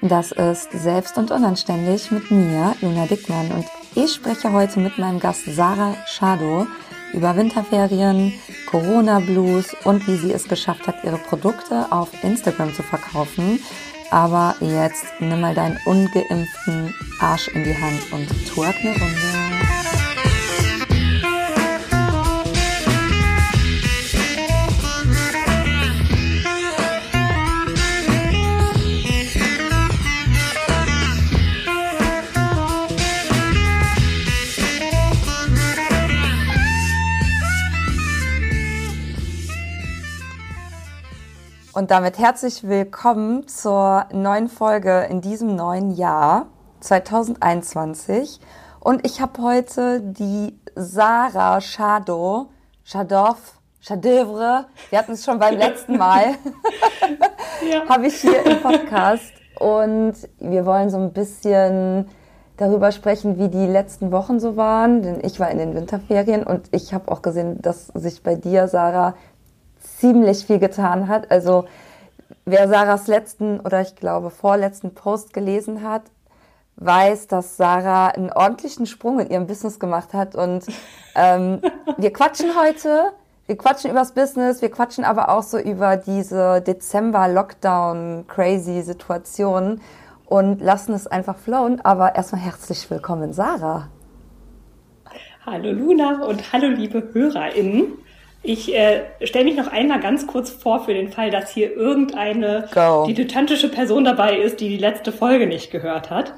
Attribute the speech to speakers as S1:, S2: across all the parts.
S1: Das ist Selbst und Unanständig mit mir, Luna Dickmann. Und ich spreche heute mit meinem Gast Sarah Schado über Winterferien, Corona-Blues und wie sie es geschafft hat, ihre Produkte auf Instagram zu verkaufen. Aber jetzt nimm mal deinen ungeimpften Arsch in die Hand und twerk eine Runde. Und damit herzlich willkommen zur neuen Folge in diesem neuen Jahr 2021. Und ich habe heute die Sarah Shadow, Shadov, Chadevre, wir hatten es schon beim letzten Mal, ja. habe ich hier im Podcast. Und wir wollen so ein bisschen darüber sprechen, wie die letzten Wochen so waren, denn ich war in den Winterferien und ich habe auch gesehen, dass sich bei dir, Sarah, ziemlich viel getan hat. Also wer Sarahs letzten oder ich glaube vorletzten Post gelesen hat, weiß, dass Sarah einen ordentlichen Sprung in ihrem Business gemacht hat. Und ähm, wir quatschen heute, wir quatschen übers Business, wir quatschen aber auch so über diese Dezember-Lockdown-Crazy-Situation und lassen es einfach flowen. Aber erstmal herzlich willkommen, Sarah.
S2: Hallo Luna und hallo liebe HörerInnen. Ich äh, stelle mich noch einmal ganz kurz vor für den Fall, dass hier irgendeine Go. dilettantische Person dabei ist, die die letzte Folge nicht gehört hat.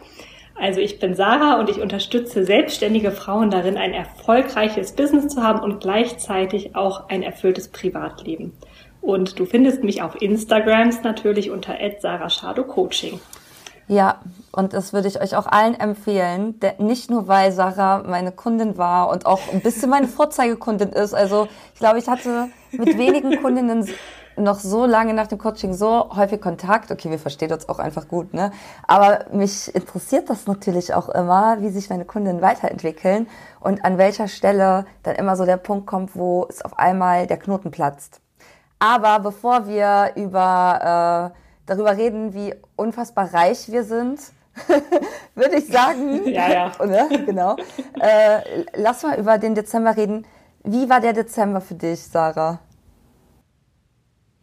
S2: Also ich bin Sarah und ich unterstütze selbstständige Frauen darin, ein erfolgreiches Business zu haben und gleichzeitig auch ein erfülltes Privatleben. Und du findest mich auf Instagrams natürlich unter @sarah_shadow_coaching.
S1: Ja, und das würde ich euch auch allen empfehlen, nicht nur weil Sarah meine Kundin war und auch ein bisschen meine Vorzeigekundin ist. Also ich glaube, ich hatte mit wenigen Kundinnen noch so lange nach dem Coaching so häufig Kontakt. Okay, wir verstehen uns auch einfach gut, ne? Aber mich interessiert das natürlich auch immer, wie sich meine Kundinnen weiterentwickeln und an welcher Stelle dann immer so der Punkt kommt, wo es auf einmal der Knoten platzt. Aber bevor wir über äh, darüber reden, wie unfassbar reich wir sind, würde ich sagen.
S2: ja, ja.
S1: Oder? Genau. Äh, lass mal über den Dezember reden. Wie war der Dezember für dich, Sarah?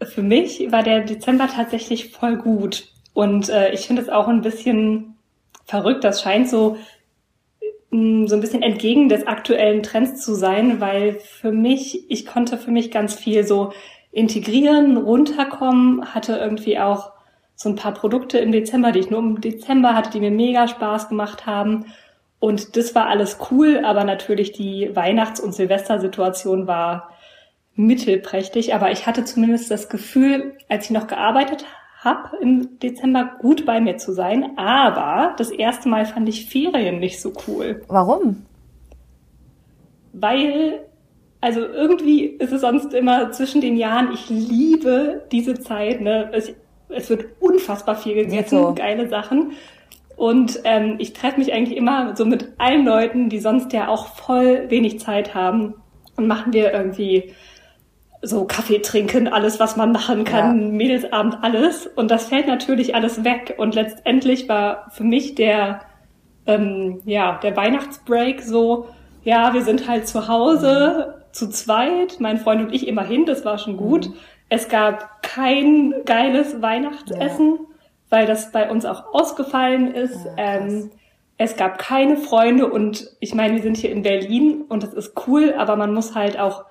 S2: Für mich war der Dezember tatsächlich voll gut. Und äh, ich finde es auch ein bisschen verrückt. Das scheint so, mh, mm, so ein bisschen entgegen des aktuellen Trends zu sein, weil für mich, ich konnte für mich ganz viel so integrieren, runterkommen, hatte irgendwie auch so ein paar Produkte im Dezember, die ich nur im Dezember hatte, die mir mega Spaß gemacht haben. Und das war alles cool, aber natürlich die Weihnachts- und Silvestersituation war mittelprächtig. Aber ich hatte zumindest das Gefühl, als ich noch gearbeitet habe im Dezember, gut bei mir zu sein. Aber das erste Mal fand ich Ferien nicht so cool.
S1: Warum?
S2: Weil also irgendwie ist es sonst immer zwischen den Jahren, ich liebe diese Zeit, ne? es wird unfassbar viel gegessen, so. geile Sachen. Und ähm, ich treffe mich eigentlich immer so mit allen Leuten, die sonst ja auch voll wenig Zeit haben. Und machen wir irgendwie so Kaffee trinken, alles, was man machen kann, ja. Mädelsabend, alles. Und das fällt natürlich alles weg. Und letztendlich war für mich der, ähm, ja, der Weihnachtsbreak so, ja, wir sind halt zu Hause. Zu zweit, mein Freund und ich immerhin, das war schon gut. Mhm. Es gab kein geiles Weihnachtsessen, ja. weil das bei uns auch ausgefallen ist. Ja, ähm, es gab keine Freunde und ich meine, wir sind hier in Berlin und das ist cool, aber man muss halt auch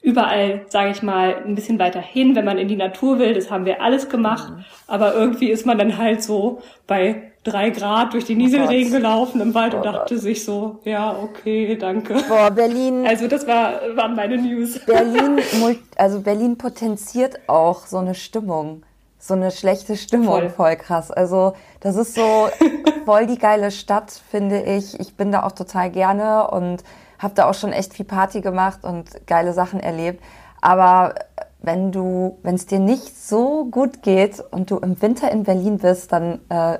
S2: überall, sage ich mal, ein bisschen weiter hin, wenn man in die Natur will. Das haben wir alles gemacht. Mhm. Aber irgendwie ist man dann halt so bei drei Grad durch die Nieselregen oh gelaufen im Wald oh und dachte Gott. sich so, ja, okay, danke.
S1: Boah, Berlin.
S2: Also das war, waren meine News.
S1: Berlin, also Berlin potenziert auch so eine Stimmung. So eine schlechte Stimmung, voll, voll krass. Also das ist so voll die geile Stadt, finde ich. Ich bin da auch total gerne und habe da auch schon echt viel Party gemacht und geile Sachen erlebt. Aber wenn du, wenn es dir nicht so gut geht und du im Winter in Berlin bist, dann, äh,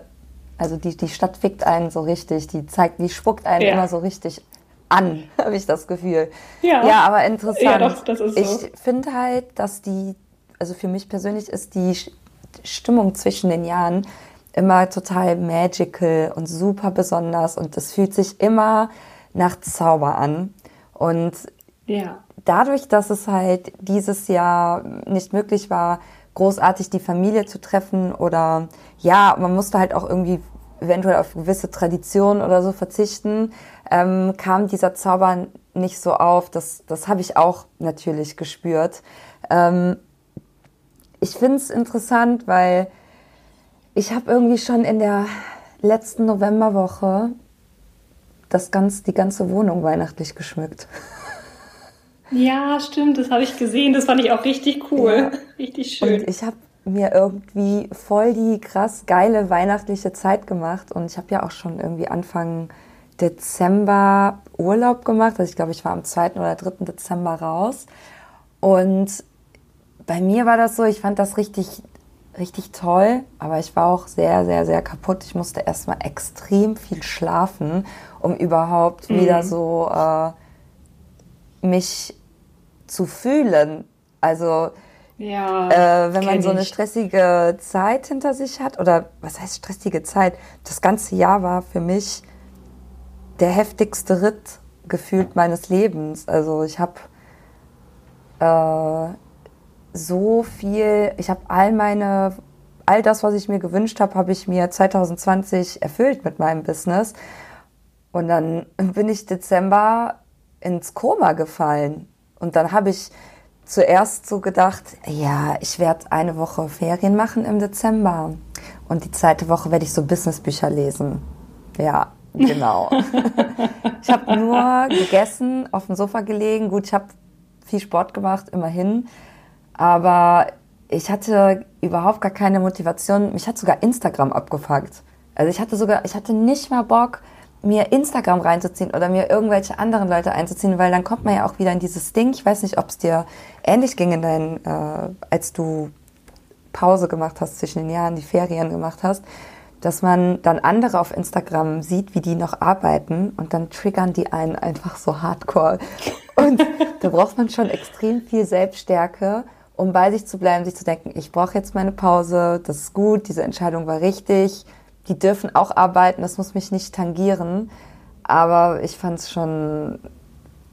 S1: also die, die Stadt fickt einen so richtig, die zeigt, die spuckt einen ja. immer so richtig an, habe ich das Gefühl. Ja, ja aber interessant. Ja,
S2: doch, das ist so.
S1: Ich finde halt, dass die, also für mich persönlich ist die Stimmung zwischen den Jahren immer total magical und super besonders und es fühlt sich immer nach Zauber an. Und ja. dadurch, dass es halt dieses Jahr nicht möglich war, großartig die Familie zu treffen oder ja, man musste halt auch irgendwie eventuell auf gewisse Traditionen oder so verzichten, ähm, kam dieser Zauber nicht so auf. Das, das habe ich auch natürlich gespürt. Ähm, ich finde es interessant, weil ich habe irgendwie schon in der letzten Novemberwoche das ganz, die ganze Wohnung weihnachtlich geschmückt.
S2: Ja, stimmt, das habe ich gesehen. Das fand ich auch richtig cool. Ja. Richtig schön.
S1: Und ich habe mir irgendwie voll die krass geile weihnachtliche Zeit gemacht. Und ich habe ja auch schon irgendwie Anfang Dezember Urlaub gemacht. Also ich glaube, ich war am 2. oder 3. Dezember raus. Und bei mir war das so, ich fand das richtig, richtig toll, aber ich war auch sehr, sehr, sehr kaputt. Ich musste erstmal extrem viel schlafen, um überhaupt mhm. wieder so äh, mich zu fühlen. Also ja, äh, wenn man so eine stressige Zeit hinter sich hat, oder was heißt stressige Zeit? Das ganze Jahr war für mich der heftigste Ritt gefühlt meines Lebens. Also ich habe äh, so viel, ich habe all meine, all das, was ich mir gewünscht habe, habe ich mir 2020 erfüllt mit meinem Business. Und dann bin ich Dezember ins Koma gefallen. Und dann habe ich zuerst so gedacht, ja, ich werde eine Woche Ferien machen im Dezember. Und die zweite Woche werde ich so Businessbücher lesen. Ja, genau. ich habe nur gegessen, auf dem Sofa gelegen. Gut, ich habe viel Sport gemacht, immerhin. Aber ich hatte überhaupt gar keine Motivation. Mich hat sogar Instagram abgefuckt. Also ich hatte sogar, ich hatte nicht mal Bock, mir Instagram reinzuziehen oder mir irgendwelche anderen Leute einzuziehen, weil dann kommt man ja auch wieder in dieses Ding. Ich weiß nicht, ob es dir ähnlich ging in deinen, äh, als du Pause gemacht hast zwischen den Jahren, die Ferien gemacht hast, dass man dann andere auf Instagram sieht, wie die noch arbeiten und dann triggern die einen einfach so hardcore. Und da braucht man schon extrem viel Selbststärke, um bei sich zu bleiben, sich zu denken, ich brauche jetzt meine Pause, das ist gut, diese Entscheidung war richtig die dürfen auch arbeiten, das muss mich nicht tangieren. Aber ich fand es schon,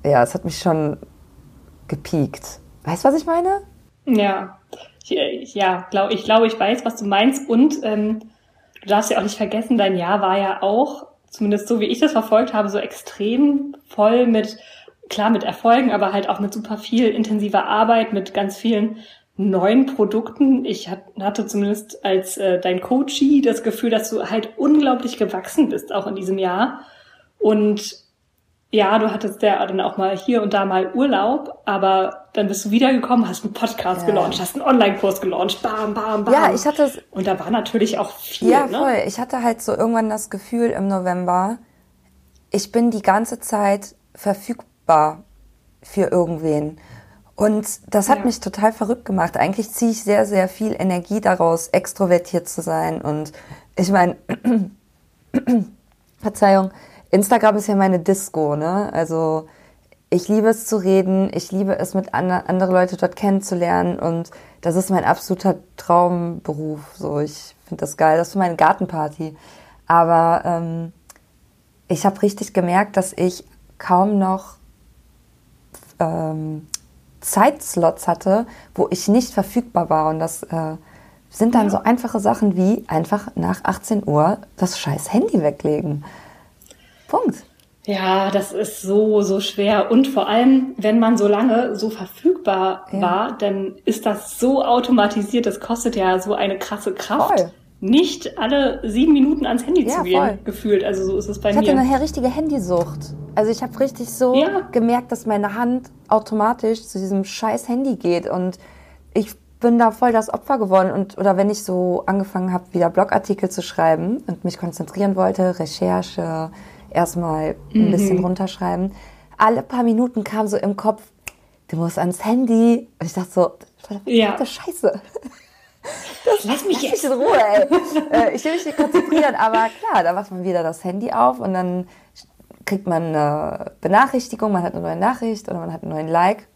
S1: ja, es hat mich schon gepiekt. Weißt du, was ich meine?
S2: Ja, ja, glaub, ich glaube, ich weiß, was du meinst. Und ähm, du darfst ja auch nicht vergessen, dein Jahr war ja auch, zumindest so wie ich das verfolgt habe, so extrem voll mit, klar mit Erfolgen, aber halt auch mit super viel intensiver Arbeit, mit ganz vielen neuen Produkten. Ich hatte zumindest als äh, dein Coachie das Gefühl, dass du halt unglaublich gewachsen bist, auch in diesem Jahr. Und ja, du hattest ja dann auch mal hier und da mal Urlaub, aber dann bist du wiedergekommen, hast einen Podcast ja. gelauncht, hast einen Online-Kurs gelauncht, bam, bam, bam.
S1: Ja, ich hatte es.
S2: Und da war natürlich auch viel.
S1: Ja, ne? voll. Ne? Ich hatte halt so irgendwann das Gefühl im November, ich bin die ganze Zeit verfügbar für irgendwen. Und das hat ja. mich total verrückt gemacht. Eigentlich ziehe ich sehr, sehr viel Energie daraus, extrovertiert zu sein. Und ich meine, Verzeihung, Instagram ist ja meine Disco, ne? Also ich liebe es zu reden, ich liebe es mit andre, andere Leute dort kennenzulernen und das ist mein absoluter Traumberuf. So, ich finde das geil. Das ist meine Gartenparty. Aber ähm, ich habe richtig gemerkt, dass ich kaum noch ähm, Zeitslots hatte, wo ich nicht verfügbar war. Und das äh, sind dann ja. so einfache Sachen wie einfach nach 18 Uhr das scheiß Handy weglegen. Punkt.
S2: Ja, das ist so, so schwer. Und vor allem, wenn man so lange so verfügbar ja. war, dann ist das so automatisiert. Das kostet ja so eine krasse Kraft. Voll nicht alle sieben Minuten ans Handy ja, zu gehen, voll. gefühlt. Also so ist es bei
S1: ich
S2: mir.
S1: Ich hatte nachher richtige Handysucht. Also ich habe richtig so ja. gemerkt, dass meine Hand automatisch zu diesem scheiß Handy geht und ich bin da voll das Opfer geworden und oder wenn ich so angefangen habe, wieder Blogartikel zu schreiben und mich konzentrieren wollte, Recherche, erstmal ein mhm. bisschen runterschreiben, alle paar Minuten kam so im Kopf, du musst ans Handy und ich dachte so, ja. Scheiße. Das lass mich jetzt in Ruhe, ey. Äh, ich will mich nicht konzentrieren, aber klar, da macht man wieder das Handy auf und dann kriegt man eine Benachrichtigung, man hat eine neue Nachricht oder man hat einen neuen Like.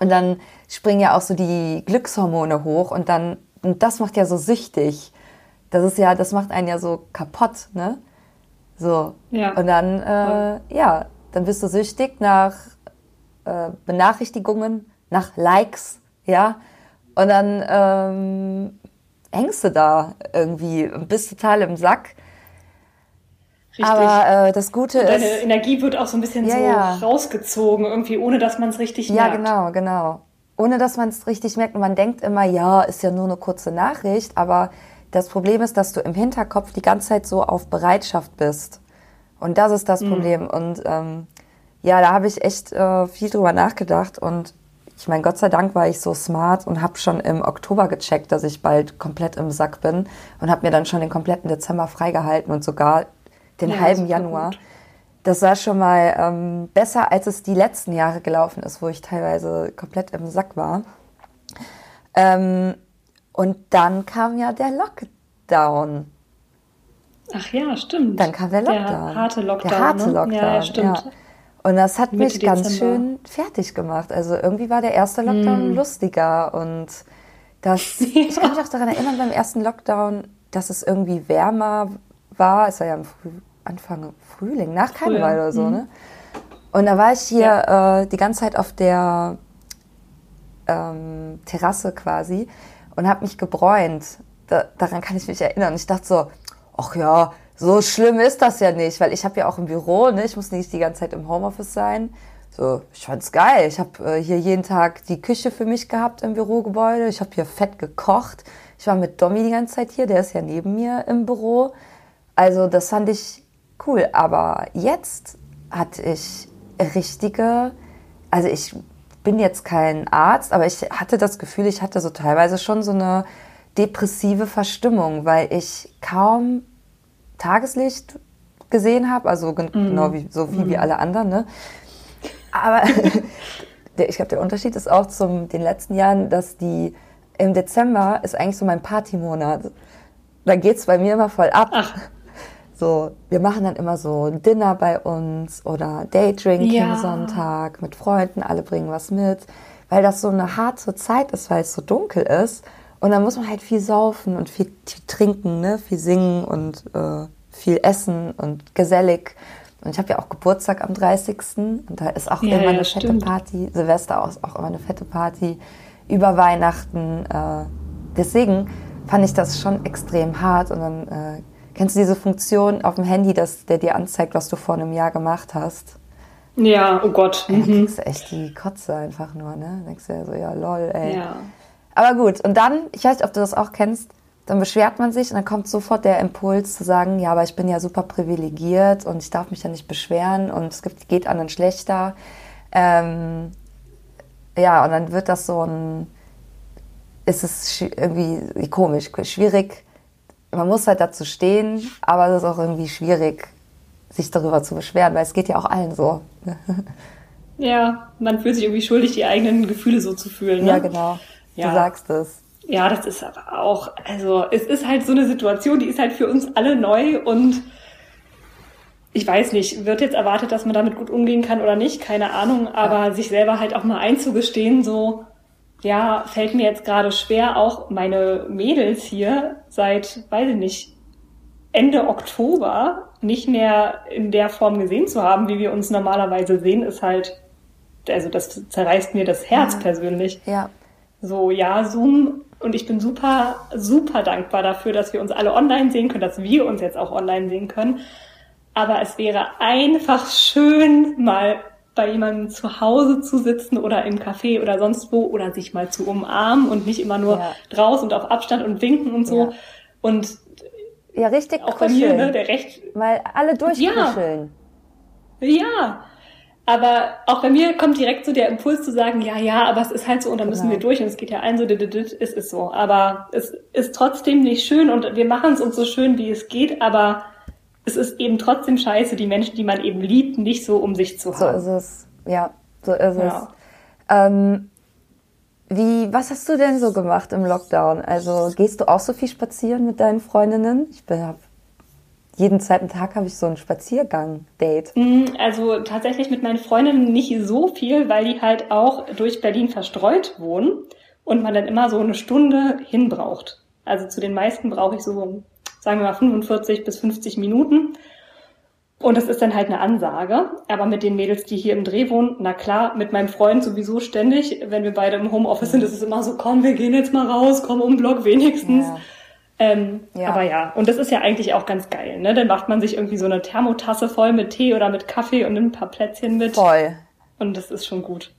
S1: Und dann springen ja auch so die Glückshormone hoch und dann, und das macht ja so süchtig. das ist ja, das macht einen ja so kaputt, ne? So. Ja. Und dann, äh, ja, dann bist du süchtig nach äh, Benachrichtigungen, nach Likes, ja. Und dann ähm, hängst du da irgendwie und bist total im Sack. Richtig. Aber äh, das Gute
S2: und
S1: deine
S2: ist. Deine Energie wird auch so ein bisschen ja, so ja. rausgezogen, irgendwie, ohne dass man es richtig
S1: merkt. Ja, genau, genau. Ohne dass man es richtig merkt. Und man denkt immer, ja, ist ja nur eine kurze Nachricht. Aber das Problem ist, dass du im Hinterkopf die ganze Zeit so auf Bereitschaft bist. Und das ist das mhm. Problem. Und ähm, ja, da habe ich echt äh, viel drüber nachgedacht. Und ich meine, Gott sei Dank war ich so smart und habe schon im Oktober gecheckt, dass ich bald komplett im Sack bin und habe mir dann schon den kompletten Dezember freigehalten und sogar den ja, halben Januar. Gut. Das war schon mal ähm, besser, als es die letzten Jahre gelaufen ist, wo ich teilweise komplett im Sack war. Ähm, und dann kam ja der Lockdown.
S2: Ach ja, stimmt.
S1: Dann kam der Lockdown.
S2: Der harte Lockdown.
S1: Der harte Lockdown. Ne? Ja, ja, stimmt. Ja. Und das hat Mitte mich ganz Dezember. schön fertig gemacht. Also irgendwie war der erste Lockdown mm. lustiger und das, ja. ich kann mich auch daran erinnern, beim ersten Lockdown, dass es irgendwie wärmer war. Es war ja im Früh, Anfang Frühling, nach Karneval oder so, mhm. ne? Und da war ich hier ja. äh, die ganze Zeit auf der ähm, Terrasse quasi und habe mich gebräunt. Da, daran kann ich mich erinnern. Ich dachte so, ach ja, so schlimm ist das ja nicht, weil ich habe ja auch im Büro, ne? Ich muss nicht die ganze Zeit im Homeoffice sein. So, ich fand's geil. Ich habe äh, hier jeden Tag die Küche für mich gehabt im Bürogebäude. Ich habe hier fett gekocht. Ich war mit Domi die ganze Zeit hier, der ist ja neben mir im Büro. Also das fand ich cool. Aber jetzt hatte ich richtige, also ich bin jetzt kein Arzt, aber ich hatte das Gefühl, ich hatte so teilweise schon so eine depressive Verstimmung, weil ich kaum Tageslicht gesehen habe, also mhm. genau wie, so viel mhm. wie alle anderen. Ne? Aber der, ich glaube, der Unterschied ist auch zu den letzten Jahren, dass die im Dezember ist eigentlich so mein Partymonat. Da geht es bei mir immer voll ab. Ach. So, wir machen dann immer so Dinner bei uns oder Daydrinking ja. Sonntag mit Freunden, alle bringen was mit, weil das so eine harte Zeit ist, weil es so dunkel ist. Und dann muss man halt viel saufen und viel, trinken, ne? viel singen und äh, viel essen und gesellig. Und ich habe ja auch Geburtstag am 30. Und da ist auch ja, immer eine ja, fette stimmt. Party. Silvester ist auch immer eine fette Party. Über Weihnachten. Äh, deswegen fand ich das schon extrem hart. Und dann äh, kennst du diese Funktion auf dem Handy, dass der dir anzeigt, was du vor einem Jahr gemacht hast?
S2: Ja, oh Gott.
S1: Mhm. Da kriegst du echt die Kotze einfach nur, ne? Denkst du ja so, ja, lol, ey. Ja. Aber gut, und dann, ich weiß nicht, ob du das auch kennst, dann beschwert man sich und dann kommt sofort der Impuls zu sagen, ja, aber ich bin ja super privilegiert und ich darf mich ja nicht beschweren und es gibt, geht anderen schlechter. Ähm, ja, und dann wird das so ein, ist es irgendwie komisch, schwierig. Man muss halt dazu stehen, aber es ist auch irgendwie schwierig, sich darüber zu beschweren, weil es geht ja auch allen so.
S2: Ja, man fühlt sich irgendwie schuldig, die eigenen Gefühle so zu fühlen.
S1: Ne? Ja, genau. Ja. Du sagst es.
S2: Ja, das ist aber auch, also es ist halt so eine Situation, die ist halt für uns alle neu und ich weiß nicht, wird jetzt erwartet, dass man damit gut umgehen kann oder nicht, keine Ahnung, aber ja. sich selber halt auch mal einzugestehen, so, ja, fällt mir jetzt gerade schwer, auch meine Mädels hier seit, weiß ich nicht, Ende Oktober nicht mehr in der Form gesehen zu haben, wie wir uns normalerweise sehen, ist halt, also das zerreißt mir das Herz ja. persönlich.
S1: Ja.
S2: So, ja, Zoom. Und ich bin super, super dankbar dafür, dass wir uns alle online sehen können, dass wir uns jetzt auch online sehen können. Aber es wäre einfach schön, mal bei jemandem zu Hause zu sitzen oder im Café oder sonst wo oder sich mal zu umarmen und nicht immer nur ja. draußen und auf Abstand und winken und so. Ja. Und
S1: ja, richtig
S2: auch kuscheln. bei mir, ne, der recht.
S1: Mal alle durchkuscheln.
S2: Ja. ja. Aber auch bei mir kommt direkt so der Impuls zu sagen, ja, ja, aber es ist halt so und da müssen wir durch und es geht ja ein so, es ist so. Aber es ist trotzdem nicht schön und wir machen es uns so schön, wie es geht, aber es ist eben trotzdem scheiße, die Menschen, die man eben liebt, nicht so um sich zu haben.
S1: So ist es. Ja, so ist ja. es. Ähm, wie, was hast du denn so gemacht im Lockdown? Also gehst du auch so viel spazieren mit deinen Freundinnen? Ich habe jeden zweiten Tag habe ich so ein Spaziergang-Date.
S2: Mm, also tatsächlich mit meinen Freundinnen nicht so viel, weil die halt auch durch Berlin verstreut wohnen und man dann immer so eine Stunde hin braucht. Also zu den meisten brauche ich so sagen wir mal 45 bis 50 Minuten. Und das ist dann halt eine Ansage. Aber mit den Mädels, die hier im Dreh wohnen, na klar, mit meinem Freund sowieso ständig. Wenn wir beide im Homeoffice sind, ist es immer so, komm, wir gehen jetzt mal raus, komm um Block wenigstens. Ja. Ähm, ja. Aber ja, und das ist ja eigentlich auch ganz geil, ne? Dann macht man sich irgendwie so eine Thermotasse voll mit Tee oder mit Kaffee und nimmt ein paar Plätzchen mit.
S1: Voll.
S2: Und das ist schon gut.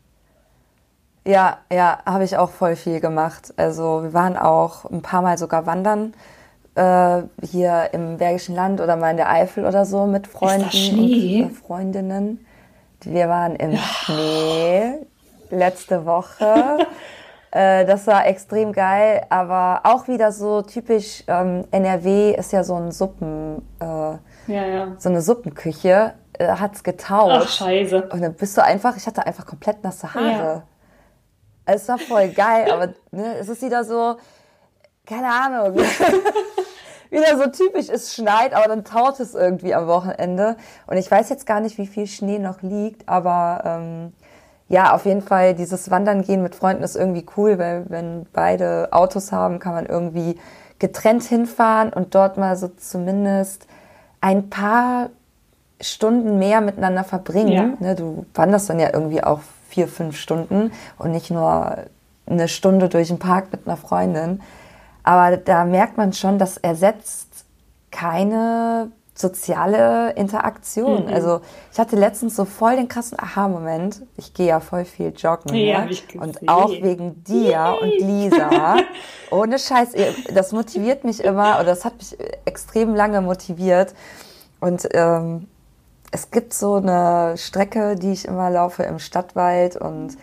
S1: Ja, ja, habe ich auch voll viel gemacht. Also wir waren auch ein paar Mal sogar wandern äh, hier im Bergischen Land oder mal in der Eifel oder so mit Freunden und äh, Freundinnen. Wir waren im ja. Schnee letzte Woche. äh, das war extrem geil, aber auch wieder so typisch ähm, NRW ist ja so ein Suppen, äh, ja, ja. so eine Suppenküche. Äh, hat's getaucht.
S2: Ach, scheiße.
S1: Und dann bist du einfach, ich hatte einfach komplett nasse Haare. Ja. Es war voll geil, aber ne, es ist wieder so, keine Ahnung. wieder so typisch, es schneit, aber dann taut es irgendwie am Wochenende. Und ich weiß jetzt gar nicht, wie viel Schnee noch liegt, aber ähm, ja, auf jeden Fall, dieses Wandern gehen mit Freunden ist irgendwie cool, weil wenn beide Autos haben, kann man irgendwie getrennt hinfahren und dort mal so zumindest ein paar Stunden mehr miteinander verbringen. Ja. Ne, du wanderst dann ja irgendwie auch vier, fünf Stunden und nicht nur eine Stunde durch den Park mit einer Freundin. Aber da merkt man schon, das ersetzt keine soziale Interaktion. Mhm. Also ich hatte letztens so voll den krassen Aha-Moment. Ich gehe ja voll viel joggen.
S2: Ja, ne?
S1: Und auch wegen dir und Lisa. Ohne Scheiß, das motiviert mich immer oder das hat mich extrem lange motiviert. Und ähm, es gibt so eine Strecke, die ich immer laufe im Stadtwald und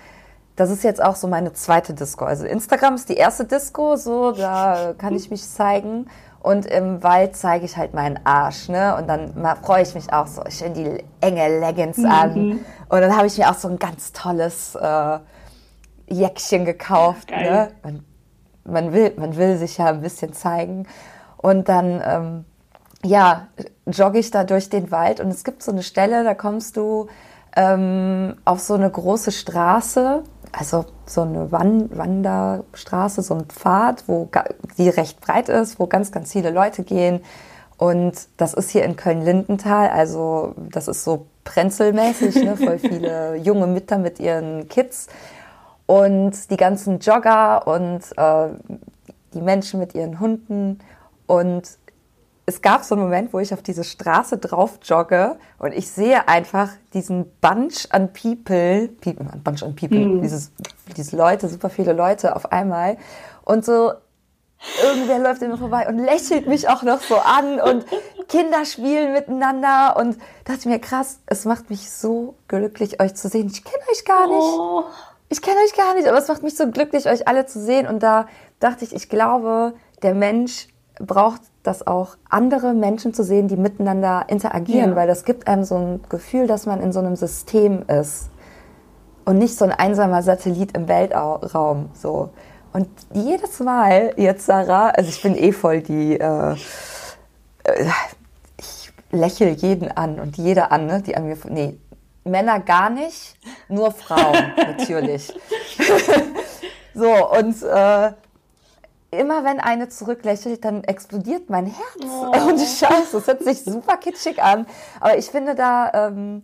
S1: das ist jetzt auch so meine zweite Disco. Also Instagram ist die erste Disco, so da kann ich mich zeigen. Und im Wald zeige ich halt meinen Arsch, ne? Und dann freue ich mich auch so schön die enge Leggings mhm. an. Und dann habe ich mir auch so ein ganz tolles äh, Jäckchen gekauft. Ne? Man, man, will, man will sich ja ein bisschen zeigen. Und dann, ähm, ja, jogge ich da durch den Wald. Und es gibt so eine Stelle, da kommst du ähm, auf so eine große Straße also so eine Wanderstraße, so ein Pfad, wo die recht breit ist, wo ganz, ganz viele Leute gehen. Und das ist hier in Köln-Lindenthal, also das ist so prenzelmäßig, ne? voll viele junge Mütter mit ihren Kids und die ganzen Jogger und äh, die Menschen mit ihren Hunden. Und es gab so einen Moment, wo ich auf diese Straße drauf jogge und ich sehe einfach diesen Bunch an People, people Bunch an People, mhm. dieses, diese Leute, super viele Leute auf einmal und so irgendwer läuft immer vorbei und lächelt mich auch noch so an und Kinder spielen miteinander und dachte mir, krass, es macht mich so glücklich, euch zu sehen. Ich kenne euch gar nicht. Oh. Ich kenne euch gar nicht, aber es macht mich so glücklich, euch alle zu sehen. Und da dachte ich, ich glaube, der Mensch braucht das auch andere Menschen zu sehen, die miteinander interagieren, ja. weil das gibt einem so ein Gefühl, dass man in so einem System ist und nicht so ein einsamer Satellit im Weltraum. So. Und jedes Mal jetzt, Sarah, also ich bin eh voll die, äh, äh ich lächle jeden an und jede an, ne, die an mir, nee, Männer gar nicht, nur Frauen natürlich. so, und äh, immer wenn eine zurücklächelt, dann explodiert mein Herz. Oh. Und Scheiße, das hört sich super kitschig an. Aber ich finde da ähm,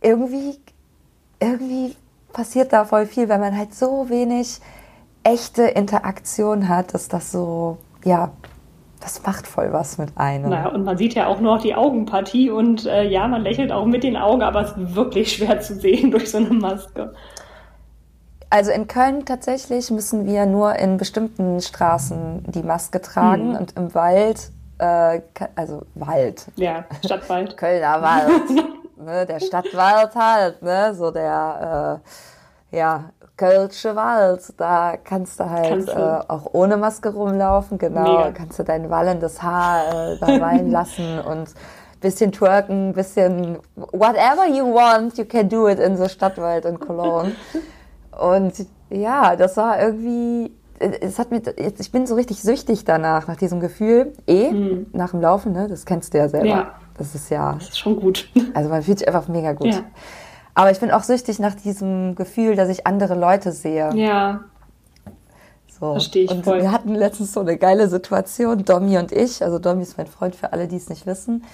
S1: irgendwie, irgendwie passiert da voll viel, weil man halt so wenig echte Interaktion hat, dass das so, ja, das macht voll was mit einem.
S2: Naja, und man sieht ja auch noch die Augenpartie und äh, ja, man lächelt auch mit den Augen, aber es ist wirklich schwer zu sehen durch so eine Maske.
S1: Also in Köln tatsächlich müssen wir nur in bestimmten Straßen die Maske tragen hm. und im Wald, äh, also Wald.
S2: Ja, Stadtwald.
S1: Kölner Wald. ne, der Stadtwald halt, ne, so der, äh, ja, Kölsche Wald. Da kannst du halt kannst du. Äh, auch ohne Maske rumlaufen, genau. Mega. Kannst du dein wallendes Haar äh, da reinlassen und bisschen twerken, bisschen whatever you want, you can do it in the Stadtwald in Cologne. Und ja, das war irgendwie, es hat mir, ich bin so richtig süchtig danach, nach diesem Gefühl. Eh, mhm. nach dem Laufen, ne? Das kennst du ja selber. Ja. Das ist ja.
S2: Das ist schon gut.
S1: Also man fühlt sich einfach mega gut. Ja. Aber ich bin auch süchtig nach diesem Gefühl, dass ich andere Leute sehe.
S2: Ja.
S1: So. Verstehe ich und voll. Wir hatten letztens so eine geile Situation, Domi und ich, also Domi ist mein Freund für alle, die es nicht wissen,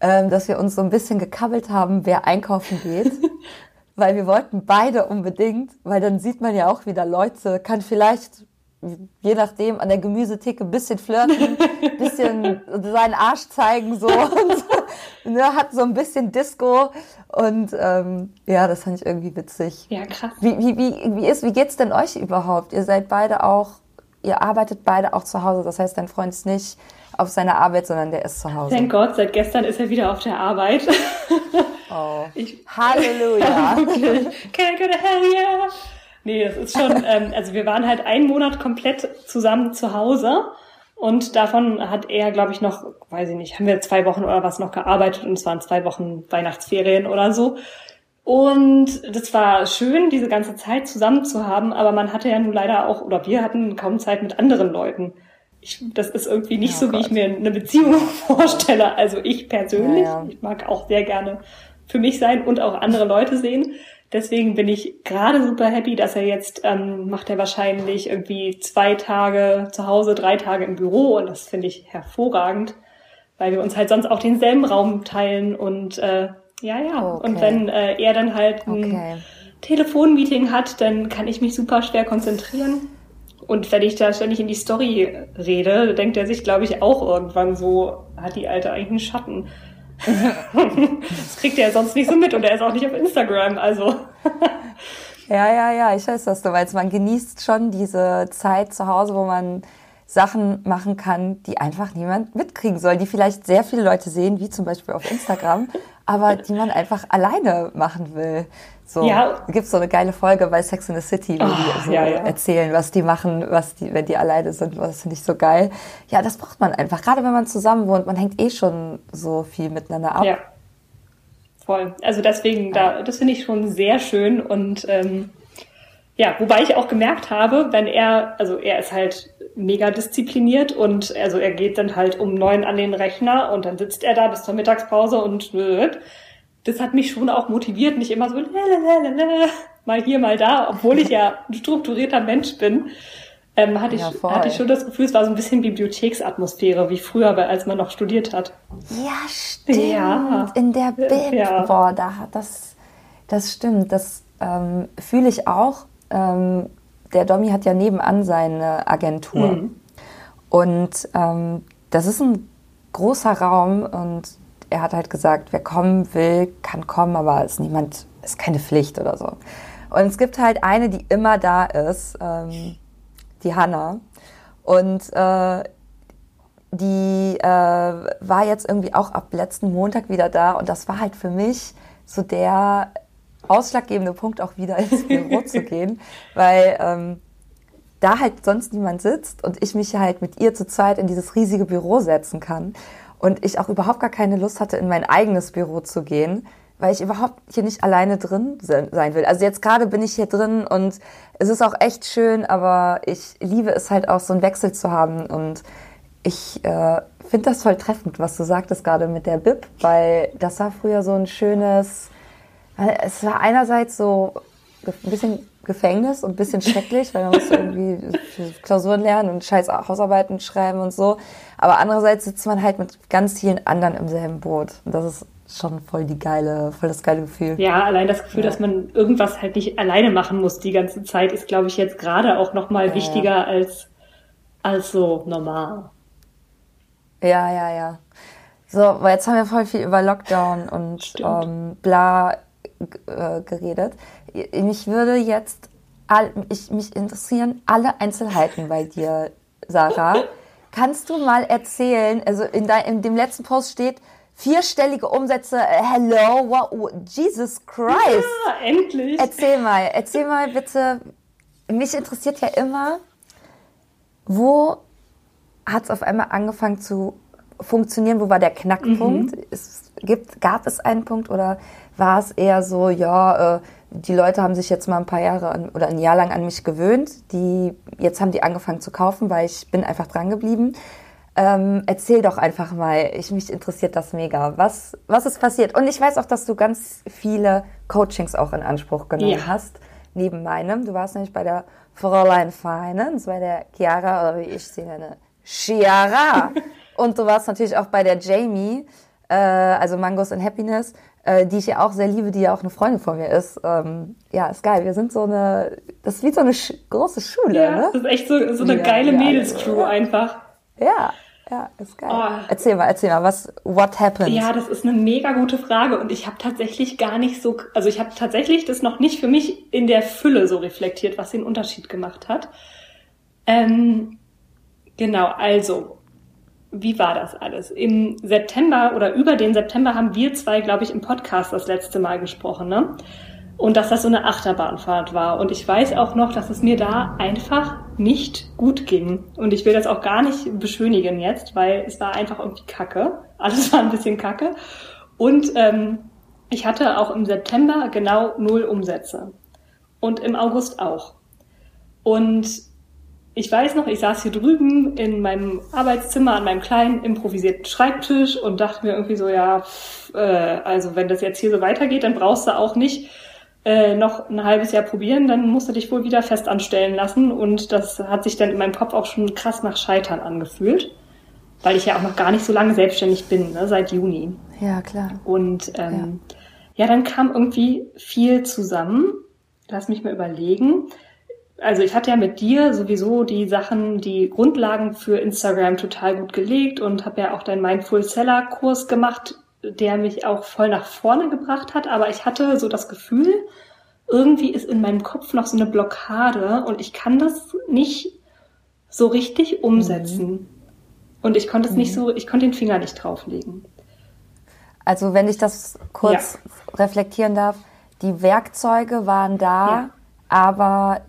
S1: ähm, dass wir uns so ein bisschen gekabbelt haben, wer einkaufen geht. weil wir wollten beide unbedingt, weil dann sieht man ja auch wieder Leute, kann vielleicht je nachdem an der Gemüsetheke ein bisschen flirten, ein bisschen seinen Arsch zeigen so und ne, hat so ein bisschen Disco und ähm, ja, das fand ich irgendwie witzig.
S2: Ja, krass.
S1: Wie, wie, wie, wie, ist, wie geht's denn euch überhaupt? Ihr seid beide auch, ihr arbeitet beide auch zu Hause, das heißt, dein Freund ist nicht auf seiner Arbeit, sondern der ist zu Hause.
S2: Thank Gott, seit gestern ist er wieder auf der Arbeit.
S1: Oh. Ich, Halleluja. Can
S2: I go to hell yeah? Nee, das ist schon, ähm, also wir waren halt einen Monat komplett zusammen zu Hause und davon hat er, glaube ich, noch, weiß ich nicht, haben wir zwei Wochen oder was noch gearbeitet und es waren zwei Wochen Weihnachtsferien oder so. Und das war schön, diese ganze Zeit zusammen zu haben, aber man hatte ja nun leider auch, oder wir hatten kaum Zeit mit anderen Leuten. Ich, das ist irgendwie nicht oh so, Gott. wie ich mir eine Beziehung vorstelle. Also ich persönlich, ja, ja. ich mag auch sehr gerne für mich sein und auch andere Leute sehen. Deswegen bin ich gerade super happy, dass er jetzt ähm, macht er wahrscheinlich irgendwie zwei Tage zu Hause, drei Tage im Büro und das finde ich hervorragend, weil wir uns halt sonst auch denselben Raum teilen und äh, ja ja okay. und wenn äh, er dann halt ein okay. Telefonmeeting hat, dann kann ich mich super schwer konzentrieren. Und wenn ich da ständig in die Story rede, denkt er sich, glaube ich, auch irgendwann so, hat die Alte eigentlich einen Schatten das kriegt er ja sonst nicht so mit und er ist auch nicht auf Instagram, also.
S1: ja, ja, ja, ich weiß, was du meinst. Man genießt schon diese Zeit zu Hause, wo man Sachen machen kann, die einfach niemand mitkriegen soll, die vielleicht sehr viele Leute sehen, wie zum Beispiel auf Instagram, aber die man einfach alleine machen will. So ja. gibt's so eine geile Folge bei Sex in the City, wo oh, die so ja, ja. erzählen, was die machen, was die, wenn die alleine sind. Das finde ich so geil. Ja, das braucht man einfach. Gerade wenn man zusammen wohnt, man hängt eh schon so viel miteinander ab. Ja.
S2: Voll. Also deswegen, da, das finde ich schon sehr schön und ähm, ja, wobei ich auch gemerkt habe, wenn er, also er ist halt mega diszipliniert und also er geht dann halt um neun an den Rechner und dann sitzt er da bis zur Mittagspause und das hat mich schon auch motiviert, nicht immer so lalalala, mal hier, mal da, obwohl ich ja ein strukturierter Mensch bin. Ähm, hatte, ich, ja, hatte ich schon das Gefühl, es war so ein bisschen Bibliotheksatmosphäre, wie früher, als man noch studiert hat.
S1: Ja, stimmt. Ja. In der Bib. Ja. Boah, da, das, das stimmt. Das ähm, fühle ich auch. Ähm, der Domi hat ja nebenan seine Agentur. Mhm. Und ähm, das ist ein großer Raum und er hat halt gesagt, wer kommen will, kann kommen, aber ist niemand, ist keine Pflicht oder so. Und es gibt halt eine, die immer da ist, ähm, die Hanna. Und äh, die äh, war jetzt irgendwie auch ab letzten Montag wieder da und das war halt für mich so der ausschlaggebende Punkt, auch wieder ins Büro zu gehen, weil ähm, da halt sonst niemand sitzt und ich mich halt mit ihr zu zweit in dieses riesige Büro setzen kann und ich auch überhaupt gar keine Lust hatte, in mein eigenes Büro zu gehen, weil ich überhaupt hier nicht alleine drin sein will. Also jetzt gerade bin ich hier drin und es ist auch echt schön, aber ich liebe es halt auch so einen Wechsel zu haben und ich äh, finde das voll treffend, was du sagtest gerade mit der Bib, weil das war früher so ein schönes, es war einerseits so ein bisschen Gefängnis und ein bisschen schrecklich, weil man muss irgendwie Klausuren lernen und scheiß Hausarbeiten schreiben und so. Aber andererseits sitzt man halt mit ganz vielen anderen im selben Boot. Und das ist schon voll die geile, voll das geile Gefühl.
S2: Ja, allein das Gefühl, ja. dass man irgendwas halt nicht alleine machen muss die ganze Zeit, ist, glaube ich, jetzt gerade auch nochmal ja, wichtiger ja. als, als so normal.
S1: Ja, ja, ja. So, jetzt haben wir voll viel über Lockdown und ähm, bla äh, geredet mich würde jetzt, all, ich, mich interessieren alle Einzelheiten bei dir, Sarah. Kannst du mal erzählen, also in, dein, in dem letzten Post steht, vierstellige Umsätze, äh, hello, wow, Jesus Christ.
S2: Ja, endlich.
S1: Erzähl mal, erzähl mal bitte, mich interessiert ja immer, wo hat es auf einmal angefangen zu funktionieren, wo war der Knackpunkt? Mhm. Es gibt, gab es einen Punkt oder war es eher so, ja, äh, die Leute haben sich jetzt mal ein paar Jahre an, oder ein Jahr lang an mich gewöhnt. Die, jetzt haben die angefangen zu kaufen, weil ich bin einfach dran geblieben. Ähm, erzähl doch einfach mal, ich, mich interessiert das mega. Was, was ist passiert? Und ich weiß auch, dass du ganz viele Coachings auch in Anspruch genommen ja. hast. neben meinem. Du warst nämlich bei der Fräulein Finance, bei der Chiara, oder wie ich sie nenne, Chiara. Und du warst natürlich auch bei der Jamie, äh, also Mangos and Happiness, äh, die ich ja auch sehr liebe, die ja auch eine Freundin von mir ist. Ähm, ja, ist geil. Wir sind so eine, das ist wie so eine sch große Schule,
S2: ja,
S1: ne?
S2: Das ist echt so, so eine ja, geile ja, Mädelscrew einfach.
S1: Ja, ja, ist geil. Oh. Erzähl mal, erzähl mal, was, what happened?
S2: Ja, das ist eine mega gute Frage und ich habe tatsächlich gar nicht so, also ich habe tatsächlich das noch nicht für mich in der Fülle so reflektiert, was den Unterschied gemacht hat. Ähm, genau, also, wie war das alles? Im September oder über den September haben wir zwei, glaube ich, im Podcast das letzte Mal gesprochen, ne? und dass das so eine Achterbahnfahrt war. Und ich weiß auch noch, dass es mir da einfach nicht gut ging. Und ich will das auch gar nicht beschönigen jetzt, weil es war einfach irgendwie Kacke. Alles war ein bisschen Kacke. Und ähm, ich hatte auch im September genau null Umsätze. Und im August auch. Und ich weiß noch, ich saß hier drüben in meinem Arbeitszimmer an meinem kleinen improvisierten Schreibtisch und dachte mir irgendwie so, ja, pff, äh, also wenn das jetzt hier so weitergeht, dann brauchst du auch nicht äh, noch ein halbes Jahr probieren, dann musst du dich wohl wieder fest anstellen lassen. Und das hat sich dann in meinem Kopf auch schon krass nach Scheitern angefühlt, weil ich ja auch noch gar nicht so lange selbstständig bin, ne, seit Juni.
S1: Ja, klar.
S2: Und ähm, ja. ja, dann kam irgendwie viel zusammen. Lass mich mal überlegen. Also ich hatte ja mit dir sowieso die Sachen, die Grundlagen für Instagram total gut gelegt und habe ja auch deinen Mindful Seller Kurs gemacht, der mich auch voll nach vorne gebracht hat, aber ich hatte so das Gefühl, irgendwie ist in meinem Kopf noch so eine Blockade und ich kann das nicht so richtig umsetzen. Mhm. Und ich konnte es mhm. nicht so, ich konnte den Finger nicht drauflegen.
S1: Also wenn ich das kurz ja. reflektieren darf, die Werkzeuge waren da, ja. aber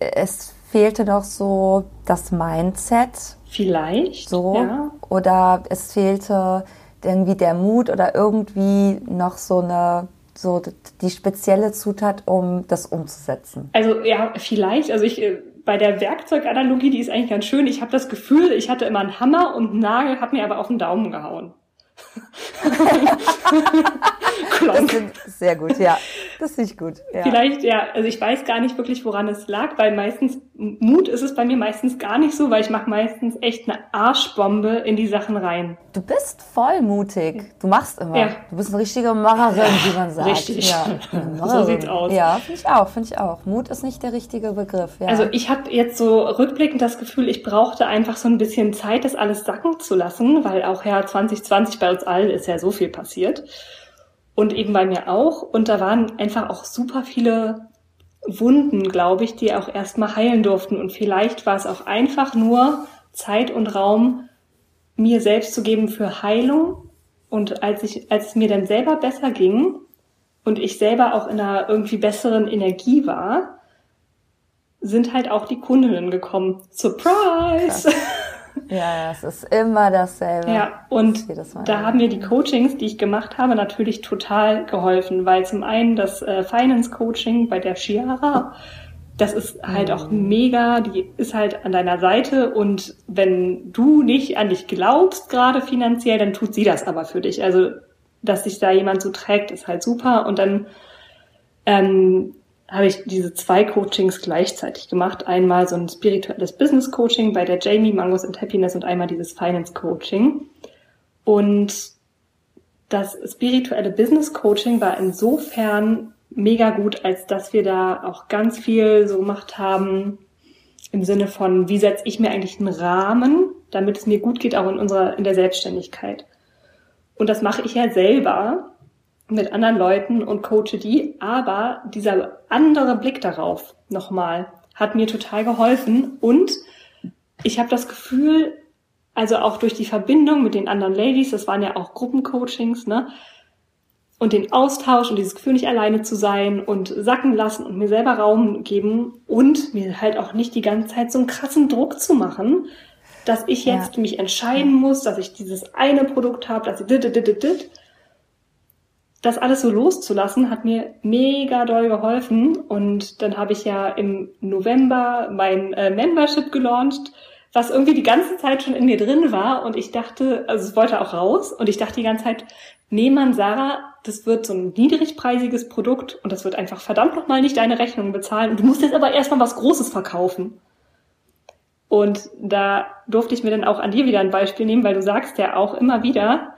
S1: es fehlte noch so das Mindset.
S2: Vielleicht.
S1: So. Ja. Oder es fehlte irgendwie der Mut oder irgendwie noch so eine so die spezielle Zutat, um das umzusetzen?
S2: Also ja, vielleicht. Also ich äh, bei der Werkzeuganalogie, die ist eigentlich ganz schön. Ich habe das Gefühl, ich hatte immer einen Hammer und einen Nagel, hat mir aber auf den Daumen gehauen.
S1: Sehr gut, ja. Das finde ich gut.
S2: Ja. Vielleicht, ja, also ich weiß gar nicht wirklich, woran es lag, weil meistens, Mut ist es bei mir meistens gar nicht so, weil ich mache meistens echt eine Arschbombe in die Sachen rein.
S1: Du bist voll mutig. Du machst immer. Ja. Du bist eine richtige Macherin, wie man sagt.
S2: Richtig.
S1: Ja.
S2: so sieht's aus.
S1: Ja, finde ich auch, finde ich auch. Mut ist nicht der richtige Begriff. Ja.
S2: Also ich habe jetzt so rückblickend das Gefühl, ich brauchte einfach so ein bisschen Zeit, das alles sacken zu lassen, weil auch ja 2020 bei uns allen ist ja so viel passiert und eben bei mir auch. Und da waren einfach auch super viele Wunden, glaube ich, die auch erstmal heilen durften. Und vielleicht war es auch einfach nur Zeit und Raum, mir selbst zu geben für Heilung. Und als ich, als es mir dann selber besser ging und ich selber auch in einer irgendwie besseren Energie war, sind halt auch die Kundinnen gekommen. Surprise! Krass.
S1: Ja, es ist immer dasselbe.
S2: Ja, und da haben mir die Coachings, die ich gemacht habe, natürlich total geholfen, weil zum einen das äh, Finance Coaching bei der Chiara, das ist halt auch mhm. mega, die ist halt an deiner Seite und wenn du nicht an dich glaubst, gerade finanziell, dann tut sie das aber für dich. Also, dass sich da jemand so trägt, ist halt super und dann ähm, habe ich diese zwei Coachings gleichzeitig gemacht. Einmal so ein spirituelles Business Coaching bei der Jamie Mangos and Happiness und einmal dieses Finance Coaching. Und das spirituelle Business Coaching war insofern mega gut, als dass wir da auch ganz viel so gemacht haben im Sinne von, wie setze ich mir eigentlich einen Rahmen, damit es mir gut geht, auch in unserer, in der Selbstständigkeit. Und das mache ich ja selber mit anderen Leuten und coache die, aber dieser andere Blick darauf nochmal hat mir total geholfen und ich habe das Gefühl, also auch durch die Verbindung mit den anderen Ladies, das waren ja auch Gruppencoachings, ne? Und den Austausch und dieses Gefühl, nicht alleine zu sein und sacken lassen und mir selber Raum geben und mir halt auch nicht die ganze Zeit so einen krassen Druck zu machen, dass ich jetzt ja. mich entscheiden muss, dass ich dieses eine Produkt habe, dass ich dit, dit, dit, dit, das alles so loszulassen, hat mir mega doll geholfen. Und dann habe ich ja im November mein äh, Membership gelauncht, was irgendwie die ganze Zeit schon in mir drin war. Und ich dachte, also es wollte auch raus. Und ich dachte die ganze Zeit, nee man, Sarah, das wird so ein niedrigpreisiges Produkt und das wird einfach verdammt nochmal nicht deine Rechnung bezahlen und du musst jetzt aber erstmal was Großes verkaufen. Und da durfte ich mir dann auch an dir wieder ein Beispiel nehmen, weil du sagst ja auch immer wieder,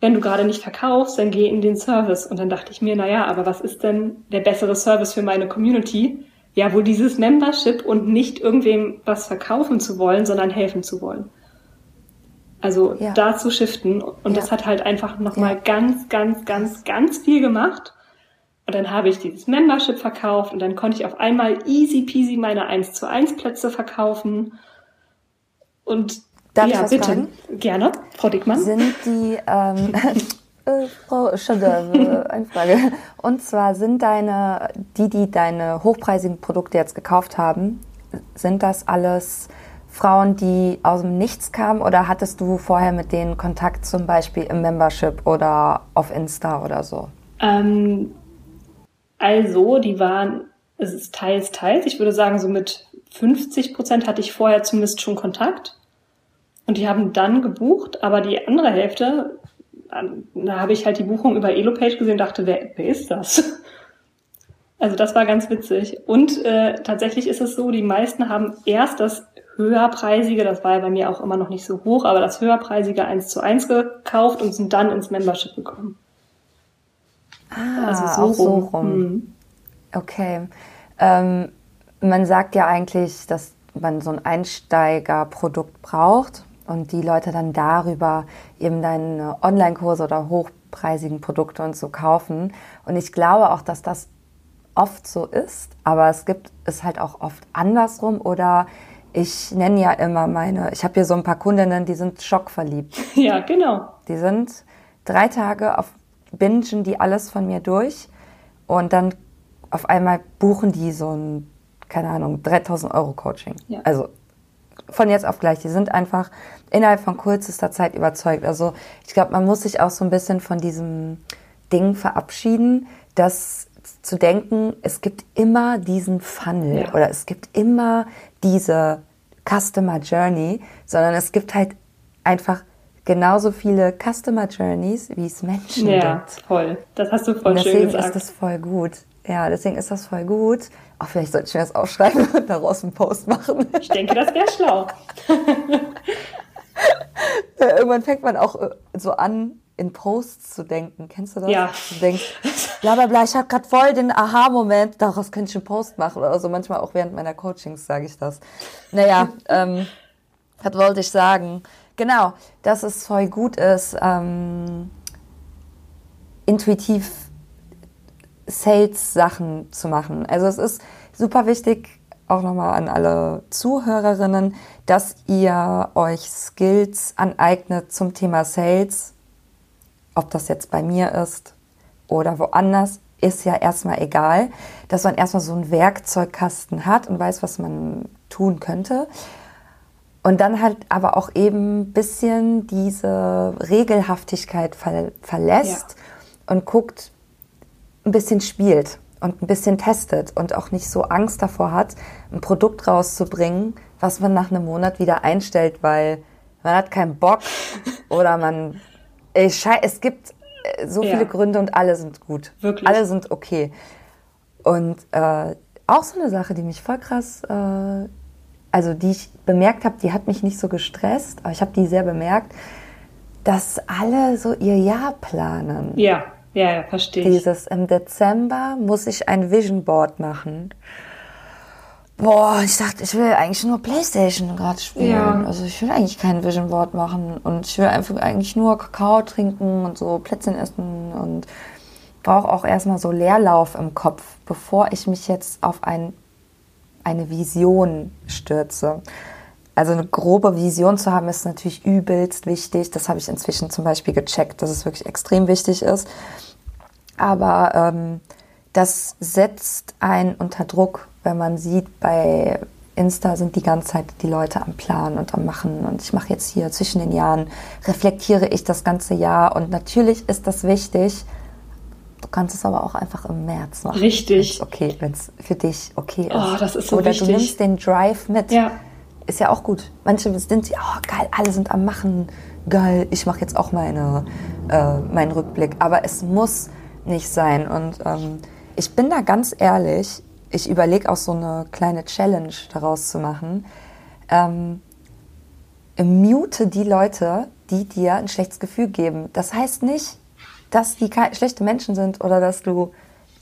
S2: wenn du gerade nicht verkaufst, dann geh in den Service. Und dann dachte ich mir, na ja, aber was ist denn der bessere Service für meine Community? Ja, wohl dieses Membership und nicht irgendwem was verkaufen zu wollen, sondern helfen zu wollen. Also ja. da zu shiften. Und ja. das hat halt einfach nochmal ja. ganz, ganz, ganz, ganz viel gemacht. Und dann habe ich dieses Membership verkauft und dann konnte ich auf einmal easy peasy meine 1 zu 1 Plätze verkaufen und
S1: Darf ja, bitte. Fragen?
S2: Gerne, Frau Dickmann.
S1: Sind die, ähm, äh, Frau Schöder, eine Frage. Und zwar sind deine, die, die deine hochpreisigen Produkte jetzt gekauft haben, sind das alles Frauen, die aus dem Nichts kamen oder hattest du vorher mit denen Kontakt zum Beispiel im Membership oder auf Insta oder so?
S2: Ähm, also, die waren, es ist teils, teils. Ich würde sagen, so mit 50 Prozent hatte ich vorher zumindest schon Kontakt. Und die haben dann gebucht, aber die andere Hälfte, ähm, da habe ich halt die Buchung über Elopage gesehen und dachte, wer, wer ist das? Also das war ganz witzig. Und äh, tatsächlich ist es so, die meisten haben erst das höherpreisige, das war ja bei mir auch immer noch nicht so hoch, aber das höherpreisige 1 zu 1 gekauft und sind dann ins Membership gekommen.
S1: Ah, also so auch rum. so rum. Mhm. Okay. Ähm, man sagt ja eigentlich, dass man so ein Einsteigerprodukt braucht und die Leute dann darüber eben deine Online-Kurse oder hochpreisigen Produkte und so kaufen. Und ich glaube auch, dass das oft so ist, aber es gibt es halt auch oft andersrum oder ich nenne ja immer meine, ich habe hier so ein paar Kundinnen, die sind schockverliebt.
S2: Ja, genau.
S1: Die sind drei Tage auf bingen die alles von mir durch und dann auf einmal buchen die so ein, keine Ahnung, 3000 Euro Coaching. Ja. Also von jetzt auf gleich. Die sind einfach innerhalb von kürzester Zeit überzeugt. Also ich glaube, man muss sich auch so ein bisschen von diesem Ding verabschieden, dass zu denken, es gibt immer diesen Funnel ja. oder es gibt immer diese Customer Journey, sondern es gibt halt einfach genauso viele Customer Journeys, wie es Menschen ja, gibt.
S2: Ja, voll. Das hast du voll
S1: schön
S2: gesagt.
S1: Deswegen ist das voll gut. Ja, deswegen ist das voll gut. Auch vielleicht sollte ich mir das aufschreiben und daraus einen Post machen.
S2: Ich denke, das wäre schlau.
S1: ja, irgendwann fängt man auch äh, so an, in Posts zu denken. Kennst du das?
S2: Ja.
S1: Du denkst, bla bla bla, ich habe gerade voll den Aha-Moment, daraus könnte ich einen Post machen oder so. Manchmal auch während meiner Coachings sage ich das. Naja, ähm, was wollte ich sagen? Genau, dass es voll gut ist, ähm, intuitiv Sales-Sachen zu machen. Also es ist super wichtig, auch nochmal an alle Zuhörerinnen, dass ihr euch Skills aneignet zum Thema Sales. Ob das jetzt bei mir ist oder woanders, ist ja erstmal egal. Dass man erstmal so einen Werkzeugkasten hat und weiß, was man tun könnte. Und dann halt aber auch eben ein bisschen diese Regelhaftigkeit ver verlässt ja. und guckt, ein bisschen spielt und ein bisschen testet und auch nicht so Angst davor hat, ein Produkt rauszubringen, was man nach einem Monat wieder einstellt, weil man hat keinen Bock oder man, es gibt äh, so viele ja. Gründe und alle sind gut.
S2: Wirklich?
S1: Alle sind okay. Und äh, auch so eine Sache, die mich voll krass äh, also die ich bemerkt habe, die hat mich nicht so gestresst, aber ich habe die sehr bemerkt, dass alle so ihr Jahr planen.
S2: Ja, ja, ja verstehe
S1: ich. Dieses im Dezember muss ich ein Vision Board machen. Boah, ich dachte, ich will eigentlich nur Playstation gerade spielen. Ja. Also ich will eigentlich kein Vision Board machen und ich will einfach eigentlich nur Kakao trinken und so Plätzchen essen und brauche auch erstmal so Leerlauf im Kopf, bevor ich mich jetzt auf ein eine Vision stürze. Also eine grobe Vision zu haben, ist natürlich übelst wichtig. Das habe ich inzwischen zum Beispiel gecheckt, dass es wirklich extrem wichtig ist. Aber ähm, das setzt einen unter Druck, wenn man sieht, bei Insta sind die ganze Zeit die Leute am Planen und am Machen. Und ich mache jetzt hier zwischen den Jahren, reflektiere ich das ganze Jahr. Und natürlich ist das wichtig, Du kannst es aber auch einfach im März machen.
S2: Richtig.
S1: Okay, wenn es für dich okay ist.
S2: Oh, das ist so
S1: Oder
S2: wichtig.
S1: du nimmst den Drive mit.
S2: Ja.
S1: Ist ja auch gut. Manche sind sie, oh geil, alle sind am Machen, geil, ich mache jetzt auch meine, äh, meinen Rückblick. Aber es muss nicht sein. Und ähm, ich bin da ganz ehrlich, ich überlege auch so eine kleine Challenge daraus zu machen. Ähm, mute die Leute, die dir ein schlechtes Gefühl geben. Das heißt nicht, dass die schlechte Menschen sind oder dass du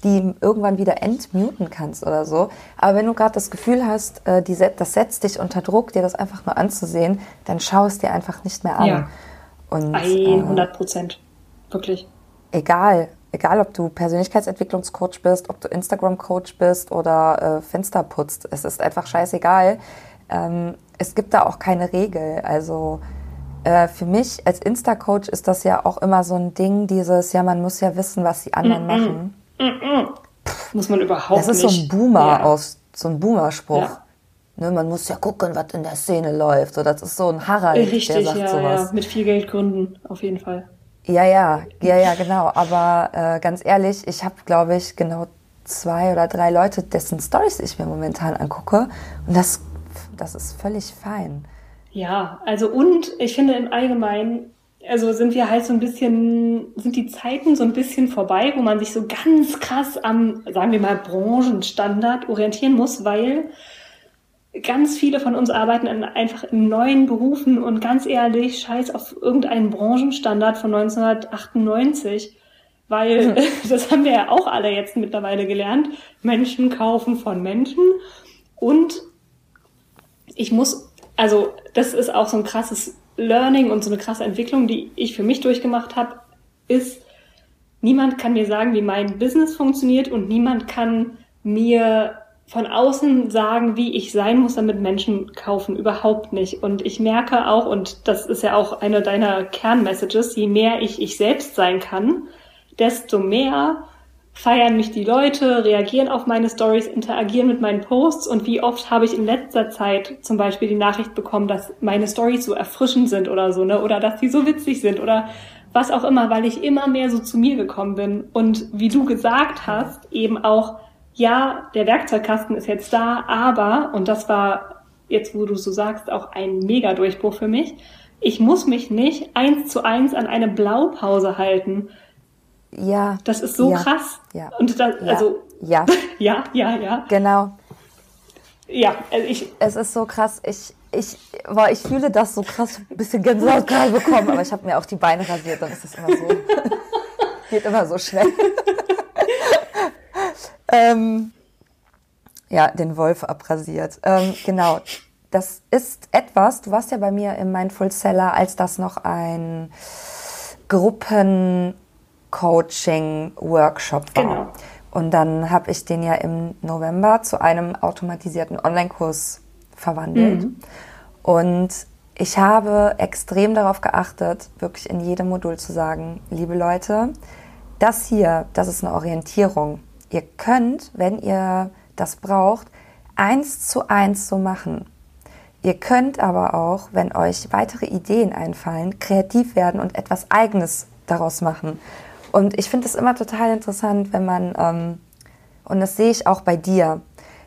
S1: die irgendwann wieder entmuten kannst oder so. Aber wenn du gerade das Gefühl hast, äh, die, das setzt dich unter Druck, dir das einfach nur anzusehen, dann schau es dir einfach nicht mehr an. Ja.
S2: Und, 100 Prozent. Äh, Wirklich.
S1: Egal. Egal, ob du Persönlichkeitsentwicklungscoach bist, ob du Instagram-Coach bist oder äh, Fenster putzt. Es ist einfach scheißegal. Ähm, es gibt da auch keine Regel. Also äh, für mich als Insta-Coach ist das ja auch immer so ein Ding, dieses, ja, man muss ja wissen, was die anderen mm -mm. machen.
S2: Mm muss man überhaupt nicht.
S1: Das ist nicht. so ein Boomer ja. aus, so ein Boomer-Spruch. Ja. Ne, man muss ja gucken, was in der Szene läuft. So, das ist so ein Harald,
S2: Richtig, der sagt ja, sowas. Ja, mit viel Geld gründen, auf jeden Fall.
S1: Ja, ja, ja, ja, genau. Aber äh, ganz ehrlich, ich habe, glaube ich, genau zwei oder drei Leute, dessen Stories ich mir momentan angucke. Und das, das ist völlig fein.
S2: Ja, also und ich finde im Allgemeinen, also sind wir halt so ein bisschen, sind die Zeiten so ein bisschen vorbei, wo man sich so ganz krass am, sagen wir mal, Branchenstandard orientieren muss, weil ganz viele von uns arbeiten in, einfach in neuen Berufen und ganz ehrlich, scheiß auf irgendeinen Branchenstandard von 1998, weil mhm. das haben wir ja auch alle jetzt mittlerweile gelernt. Menschen kaufen von Menschen und ich muss, also das ist auch so ein krasses Learning und so eine krasse Entwicklung, die ich für mich durchgemacht habe, ist, niemand kann mir sagen, wie mein Business funktioniert und niemand kann mir von außen sagen, wie ich sein muss, damit Menschen kaufen. Überhaupt nicht. Und ich merke auch, und das ist ja auch eine deiner Kernmessages, je mehr ich ich selbst sein kann, desto mehr feiern mich die Leute, reagieren auf meine Stories, interagieren mit meinen Posts und wie oft habe ich in letzter Zeit zum Beispiel die Nachricht bekommen, dass meine Stories so erfrischend sind oder so, ne? Oder dass die so witzig sind oder was auch immer, weil ich immer mehr so zu mir gekommen bin. Und wie du gesagt hast, eben auch, ja, der Werkzeugkasten ist jetzt da, aber, und das war jetzt, wo du so sagst, auch ein Mega-Durchbruch für mich, ich muss mich nicht eins zu eins an eine Blaupause halten,
S1: ja.
S2: Das ist so
S1: ja,
S2: krass.
S1: Ja.
S2: Und das, also.
S1: Ja.
S2: ja, ja, ja.
S1: Genau.
S2: Ja, also ich.
S1: Es ist so krass. Ich, ich, boah, ich fühle das so krass, ein bisschen Gänsehaut gerade bekommen, aber ich habe mir auch die Beine rasiert, dann ist das immer so. geht immer so schnell. ähm, ja, den Wolf abrasiert. Ähm, genau. Das ist etwas, du warst ja bei mir im Mindful Seller, als das noch ein Gruppen Coaching-Workshop war. Genau. Und dann habe ich den ja im November zu einem automatisierten Online-Kurs verwandelt. Mhm. Und ich habe extrem darauf geachtet, wirklich in jedem Modul zu sagen, liebe Leute, das hier, das ist eine Orientierung. Ihr könnt, wenn ihr das braucht, eins zu eins so machen. Ihr könnt aber auch, wenn euch weitere Ideen einfallen, kreativ werden und etwas Eigenes daraus machen. Und ich finde es immer total interessant, wenn man, ähm, und das sehe ich auch bei dir,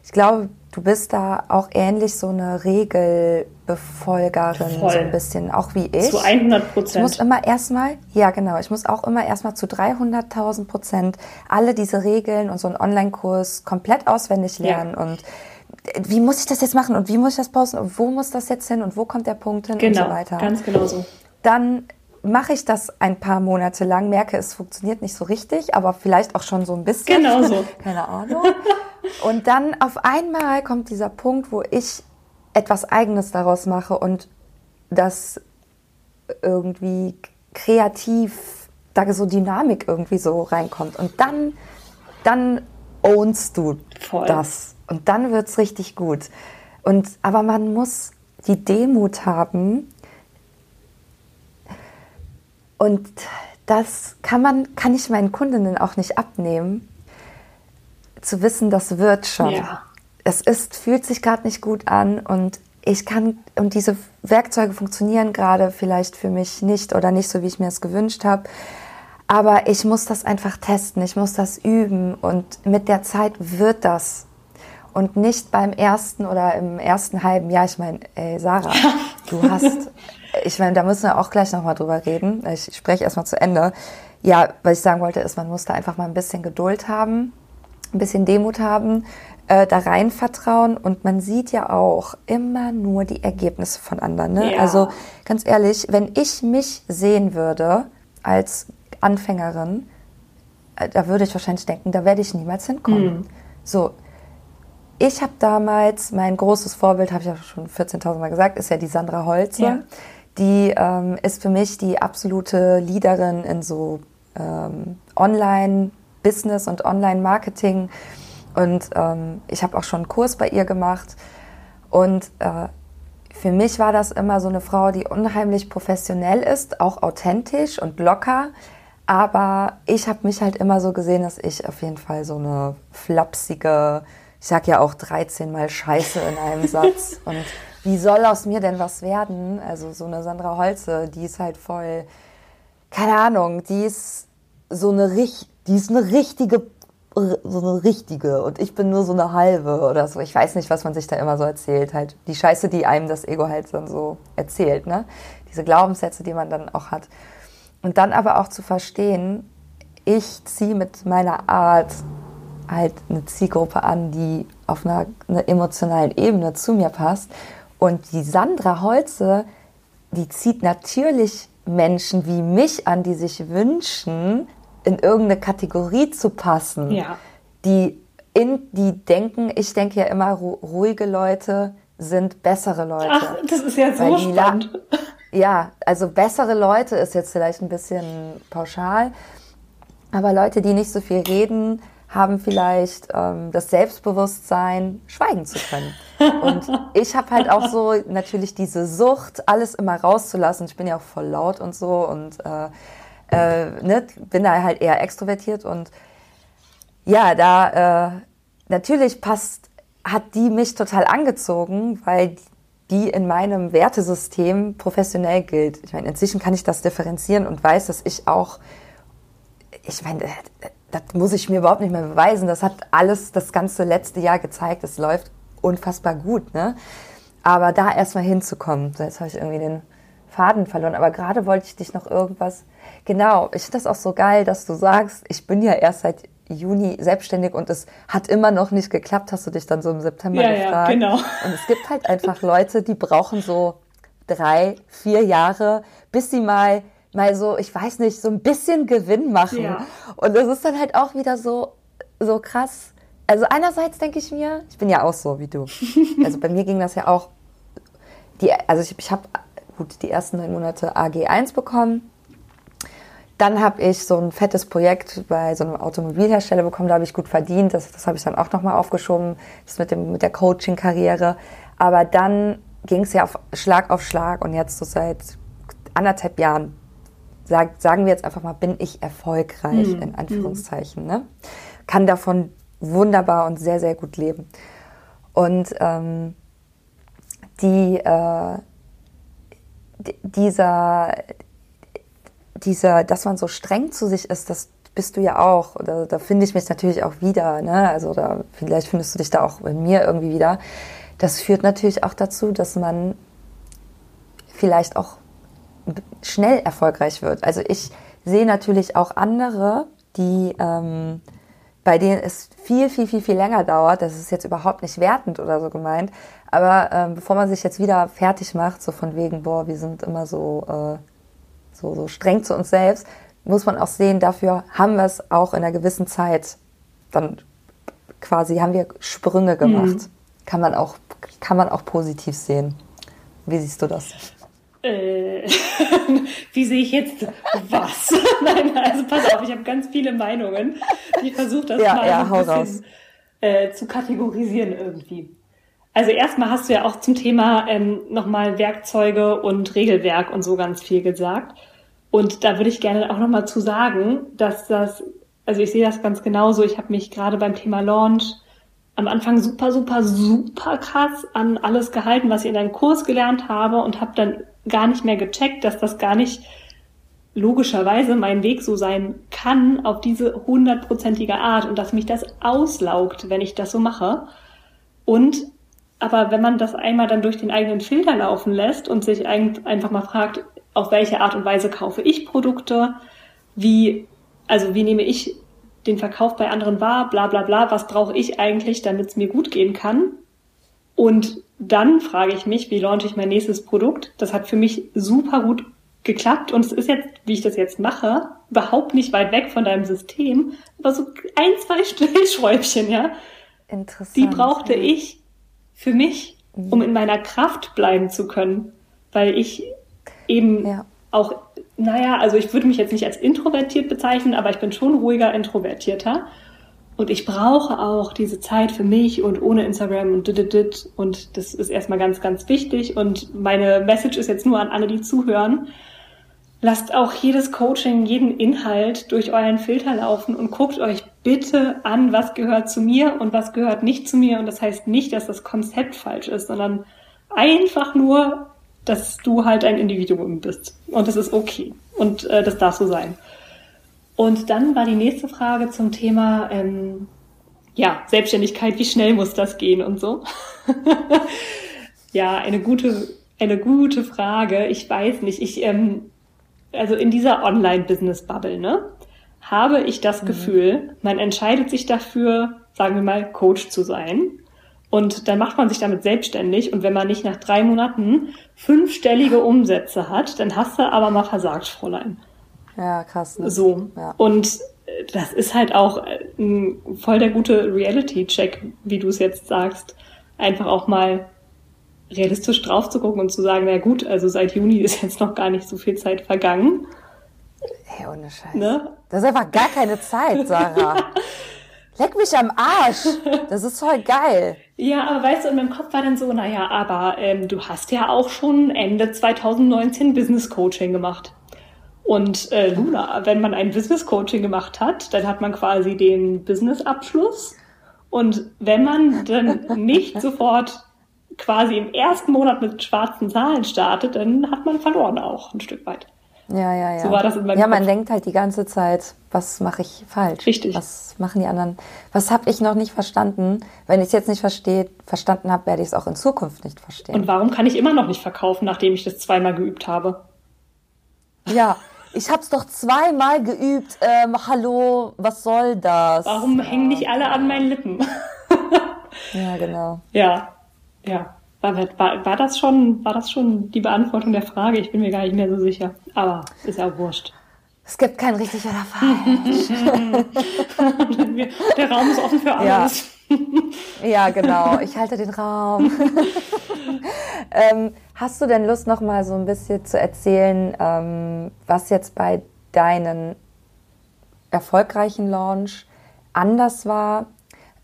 S1: ich glaube, du bist da auch ähnlich so eine Regelbefolgerin, Voll. so ein bisschen, auch wie ich.
S2: Zu 100 Prozent.
S1: Ich muss immer erstmal, ja genau, ich muss auch immer erstmal zu 300.000 Prozent alle diese Regeln und so einen Online-Kurs komplett auswendig lernen ja. und wie muss ich das jetzt machen und wie muss ich das posten und wo muss das jetzt hin und wo kommt der Punkt hin
S2: genau,
S1: und so weiter.
S2: Ganz genau so.
S1: Dann mache ich das ein paar Monate lang, merke, es funktioniert nicht so richtig, aber vielleicht auch schon so ein bisschen.
S2: Genau so.
S1: Keine Ahnung. Und dann auf einmal kommt dieser Punkt, wo ich etwas Eigenes daraus mache und das irgendwie kreativ, da so Dynamik irgendwie so reinkommt. Und dann, dann ownst du Voll. das. Und dann wird's richtig gut. Und, aber man muss die Demut haben, und das kann man, kann ich meinen Kundinnen auch nicht abnehmen, zu wissen, das wird schon. Ja. Es ist, fühlt sich gerade nicht gut an und ich kann, und diese Werkzeuge funktionieren gerade vielleicht für mich nicht oder nicht so, wie ich mir es gewünscht habe. Aber ich muss das einfach testen, ich muss das üben und mit der Zeit wird das. und nicht beim ersten oder im ersten halben Jahr. Ich meine, ey, Sarah, du hast, ich meine, da müssen wir auch gleich nochmal drüber reden. Ich spreche erstmal zu Ende. Ja, was ich sagen wollte, ist, man muss da einfach mal ein bisschen Geduld haben, ein bisschen Demut haben, äh, da rein vertrauen und man sieht ja auch immer nur die Ergebnisse von anderen. Ne? Ja. Also ganz ehrlich, wenn ich mich sehen würde als Anfängerin, äh, da würde ich wahrscheinlich denken, da werde ich niemals hinkommen. Mhm. So, ich habe damals, mein großes Vorbild, habe ich ja schon 14.000 Mal gesagt, ist ja die Sandra Holze. Ja. Die ähm, ist für mich die absolute Leaderin in so ähm, Online-Business und Online-Marketing. Und ähm, ich habe auch schon einen Kurs bei ihr gemacht. Und äh, für mich war das immer so eine Frau, die unheimlich professionell ist, auch authentisch und locker. Aber ich habe mich halt immer so gesehen, dass ich auf jeden Fall so eine flapsige, ich sag ja auch 13 mal Scheiße in einem Satz. Und wie soll aus mir denn was werden? Also so eine Sandra Holze, die ist halt voll, keine Ahnung, die ist so eine, die ist eine richtige, so eine richtige und ich bin nur so eine halbe oder so. Ich weiß nicht, was man sich da immer so erzählt. Halt die Scheiße, die einem das Ego halt dann so erzählt, ne? Diese Glaubenssätze, die man dann auch hat. Und dann aber auch zu verstehen, ich ziehe mit meiner Art halt eine Zielgruppe an, die auf einer, einer emotionalen Ebene zu mir passt. Und die Sandra Holze, die zieht natürlich Menschen wie mich an, die sich wünschen, in irgendeine Kategorie zu passen. Ja. Die, in, die denken, ich denke ja immer, ruhige Leute sind bessere Leute.
S2: Ach, das ist ja so spannend.
S1: Ja, also bessere Leute ist jetzt vielleicht ein bisschen pauschal, aber Leute, die nicht so viel reden, haben vielleicht ähm, das Selbstbewusstsein, schweigen zu können. Und ich habe halt auch so natürlich diese Sucht, alles immer rauszulassen. Ich bin ja auch voll laut und so und äh, äh, ne, bin da halt eher extrovertiert und ja, da äh, natürlich passt, hat die mich total angezogen, weil die in meinem Wertesystem professionell gilt. Ich meine, inzwischen kann ich das differenzieren und weiß, dass ich auch, ich meine, das muss ich mir überhaupt nicht mehr beweisen. Das hat alles das ganze letzte Jahr gezeigt. Es läuft unfassbar gut, ne? Aber da erstmal hinzukommen, so jetzt habe ich irgendwie den Faden verloren. Aber gerade wollte ich dich noch irgendwas. Genau, ich finde das auch so geil, dass du sagst, ich bin ja erst seit Juni selbstständig und es hat immer noch nicht geklappt, hast du dich dann so im September ja, gefragt. Ja, genau. Und es gibt halt einfach Leute, die brauchen so drei, vier Jahre, bis sie mal mal so, ich weiß nicht, so ein bisschen Gewinn machen. Ja. Und das ist dann halt auch wieder so, so krass. Also einerseits denke ich mir, ich bin ja auch so wie du. Also bei mir ging das ja auch, die, also ich, ich habe gut die ersten neun Monate AG1 bekommen. Dann habe ich so ein fettes Projekt bei so einem Automobilhersteller bekommen, da habe ich gut verdient. Das, das habe ich dann auch nochmal aufgeschoben, das mit, dem, mit der Coaching-Karriere. Aber dann ging es ja auf Schlag auf Schlag und jetzt so seit anderthalb Jahren sag, sagen wir jetzt einfach mal, bin ich erfolgreich, mhm. in Anführungszeichen. Ne? Kann davon wunderbar und sehr, sehr gut leben. Und ähm, die, äh, dieser, dieser, dass man so streng zu sich ist, das bist du ja auch. Oder da finde ich mich natürlich auch wieder. Ne? Also da, vielleicht findest du dich da auch in mir irgendwie wieder. Das führt natürlich auch dazu, dass man vielleicht auch schnell erfolgreich wird. Also ich sehe natürlich auch andere, die ähm, bei denen es viel, viel, viel, viel länger dauert. Das ist jetzt überhaupt nicht wertend oder so gemeint. Aber ähm, bevor man sich jetzt wieder fertig macht, so von wegen, boah, wir sind immer so, äh, so, so streng zu uns selbst, muss man auch sehen, dafür haben wir es auch in einer gewissen Zeit dann quasi, haben wir Sprünge gemacht. Mhm. Kann man auch, kann man auch positiv sehen. Wie siehst du das?
S2: Äh, wie sehe ich jetzt was? Nein, also pass auf, ich habe ganz viele Meinungen. Ich versuche das ja, mal ja, ein bisschen äh, zu kategorisieren irgendwie. Also erstmal hast du ja auch zum Thema ähm, nochmal Werkzeuge und Regelwerk und so ganz viel gesagt. Und da würde ich gerne auch nochmal zu sagen, dass das, also ich sehe das ganz genauso. Ich habe mich gerade beim Thema Launch am Anfang super, super, super krass an alles gehalten, was ich in deinem Kurs gelernt habe und habe dann gar nicht mehr gecheckt, dass das gar nicht logischerweise mein Weg so sein kann auf diese hundertprozentige Art und dass mich das auslaugt, wenn ich das so mache. Und aber wenn man das einmal dann durch den eigenen Filter laufen lässt und sich einfach mal fragt, auf welche Art und Weise kaufe ich Produkte, wie, also wie nehme ich den Verkauf bei anderen wahr, bla bla bla, was brauche ich eigentlich, damit es mir gut gehen kann? Und dann frage ich mich, wie launche ich mein nächstes Produkt? Das hat für mich super gut geklappt und es ist jetzt, wie ich das jetzt mache, überhaupt nicht weit weg von deinem System, aber so ein, zwei Stellschräubchen, ja. Interessant. Die brauchte ja. ich für mich, um mhm. in meiner Kraft bleiben zu können, weil ich eben ja. auch, naja, also ich würde mich jetzt nicht als introvertiert bezeichnen, aber ich bin schon ruhiger introvertierter. Und ich brauche auch diese Zeit für mich und ohne Instagram und dit, und das ist erstmal ganz, ganz wichtig. Und meine Message ist jetzt nur an alle, die zuhören. Lasst auch jedes Coaching, jeden Inhalt durch euren Filter laufen und guckt euch bitte an, was gehört zu mir und was gehört nicht zu mir. Und das heißt nicht, dass das Konzept falsch ist, sondern einfach nur, dass du halt ein Individuum bist. Und das ist okay. Und äh, das darf so sein. Und dann war die nächste Frage zum Thema, ähm, ja, Selbstständigkeit, wie schnell muss das gehen und so. ja, eine gute, eine gute Frage. Ich weiß nicht. Ich, ähm, also in dieser Online-Business-Bubble, ne, habe ich das mhm. Gefühl, man entscheidet sich dafür, sagen wir mal, Coach zu sein. Und dann macht man sich damit selbstständig. Und wenn man nicht nach drei Monaten fünfstellige Umsätze hat, dann hast du aber mal versagt, Fräulein.
S1: Ja, krass.
S2: Ne? So. Ja. Und das ist halt auch ein voll der gute Reality-Check, wie du es jetzt sagst. Einfach auch mal realistisch drauf zu gucken und zu sagen, na gut, also seit Juni ist jetzt noch gar nicht so viel Zeit vergangen.
S1: Hey, ohne Scheiß. Ne? Das ist einfach gar keine Zeit, Sarah. Leck mich am Arsch. Das ist voll geil.
S2: Ja, aber weißt du, in meinem Kopf war dann so, naja, aber ähm, du hast ja auch schon Ende 2019 Business Coaching gemacht. Und äh, Luna, wenn man ein Business Coaching gemacht hat, dann hat man quasi den Business Abschluss. Und wenn man dann nicht sofort quasi im ersten Monat mit schwarzen Zahlen startet, dann hat man verloren auch ein Stück weit.
S1: Ja, ja, ja. So war das in meinem Ja, Kopf. man denkt halt die ganze Zeit, was mache ich falsch?
S2: Richtig.
S1: Was machen die anderen? Was habe ich noch nicht verstanden? Wenn ich es jetzt nicht verstehe, verstanden habe, werde ich es auch in Zukunft nicht verstehen.
S2: Und warum kann ich immer noch nicht verkaufen, nachdem ich das zweimal geübt habe?
S1: Ja, ich habe es doch zweimal geübt. Ähm, hallo, was soll das?
S2: Warum hängen nicht alle an meinen Lippen?
S1: ja, genau.
S2: Ja, ja. War, war, war, das schon, war das schon die Beantwortung der Frage? Ich bin mir gar nicht mehr so sicher. Aber ist ja wurscht.
S1: Es gibt kein richtig oder falsch.
S2: der Raum ist offen für alles.
S1: Ja, ja genau. Ich halte den Raum. ähm, hast du denn Lust, noch mal so ein bisschen zu erzählen, ähm, was jetzt bei deinen erfolgreichen Launch anders war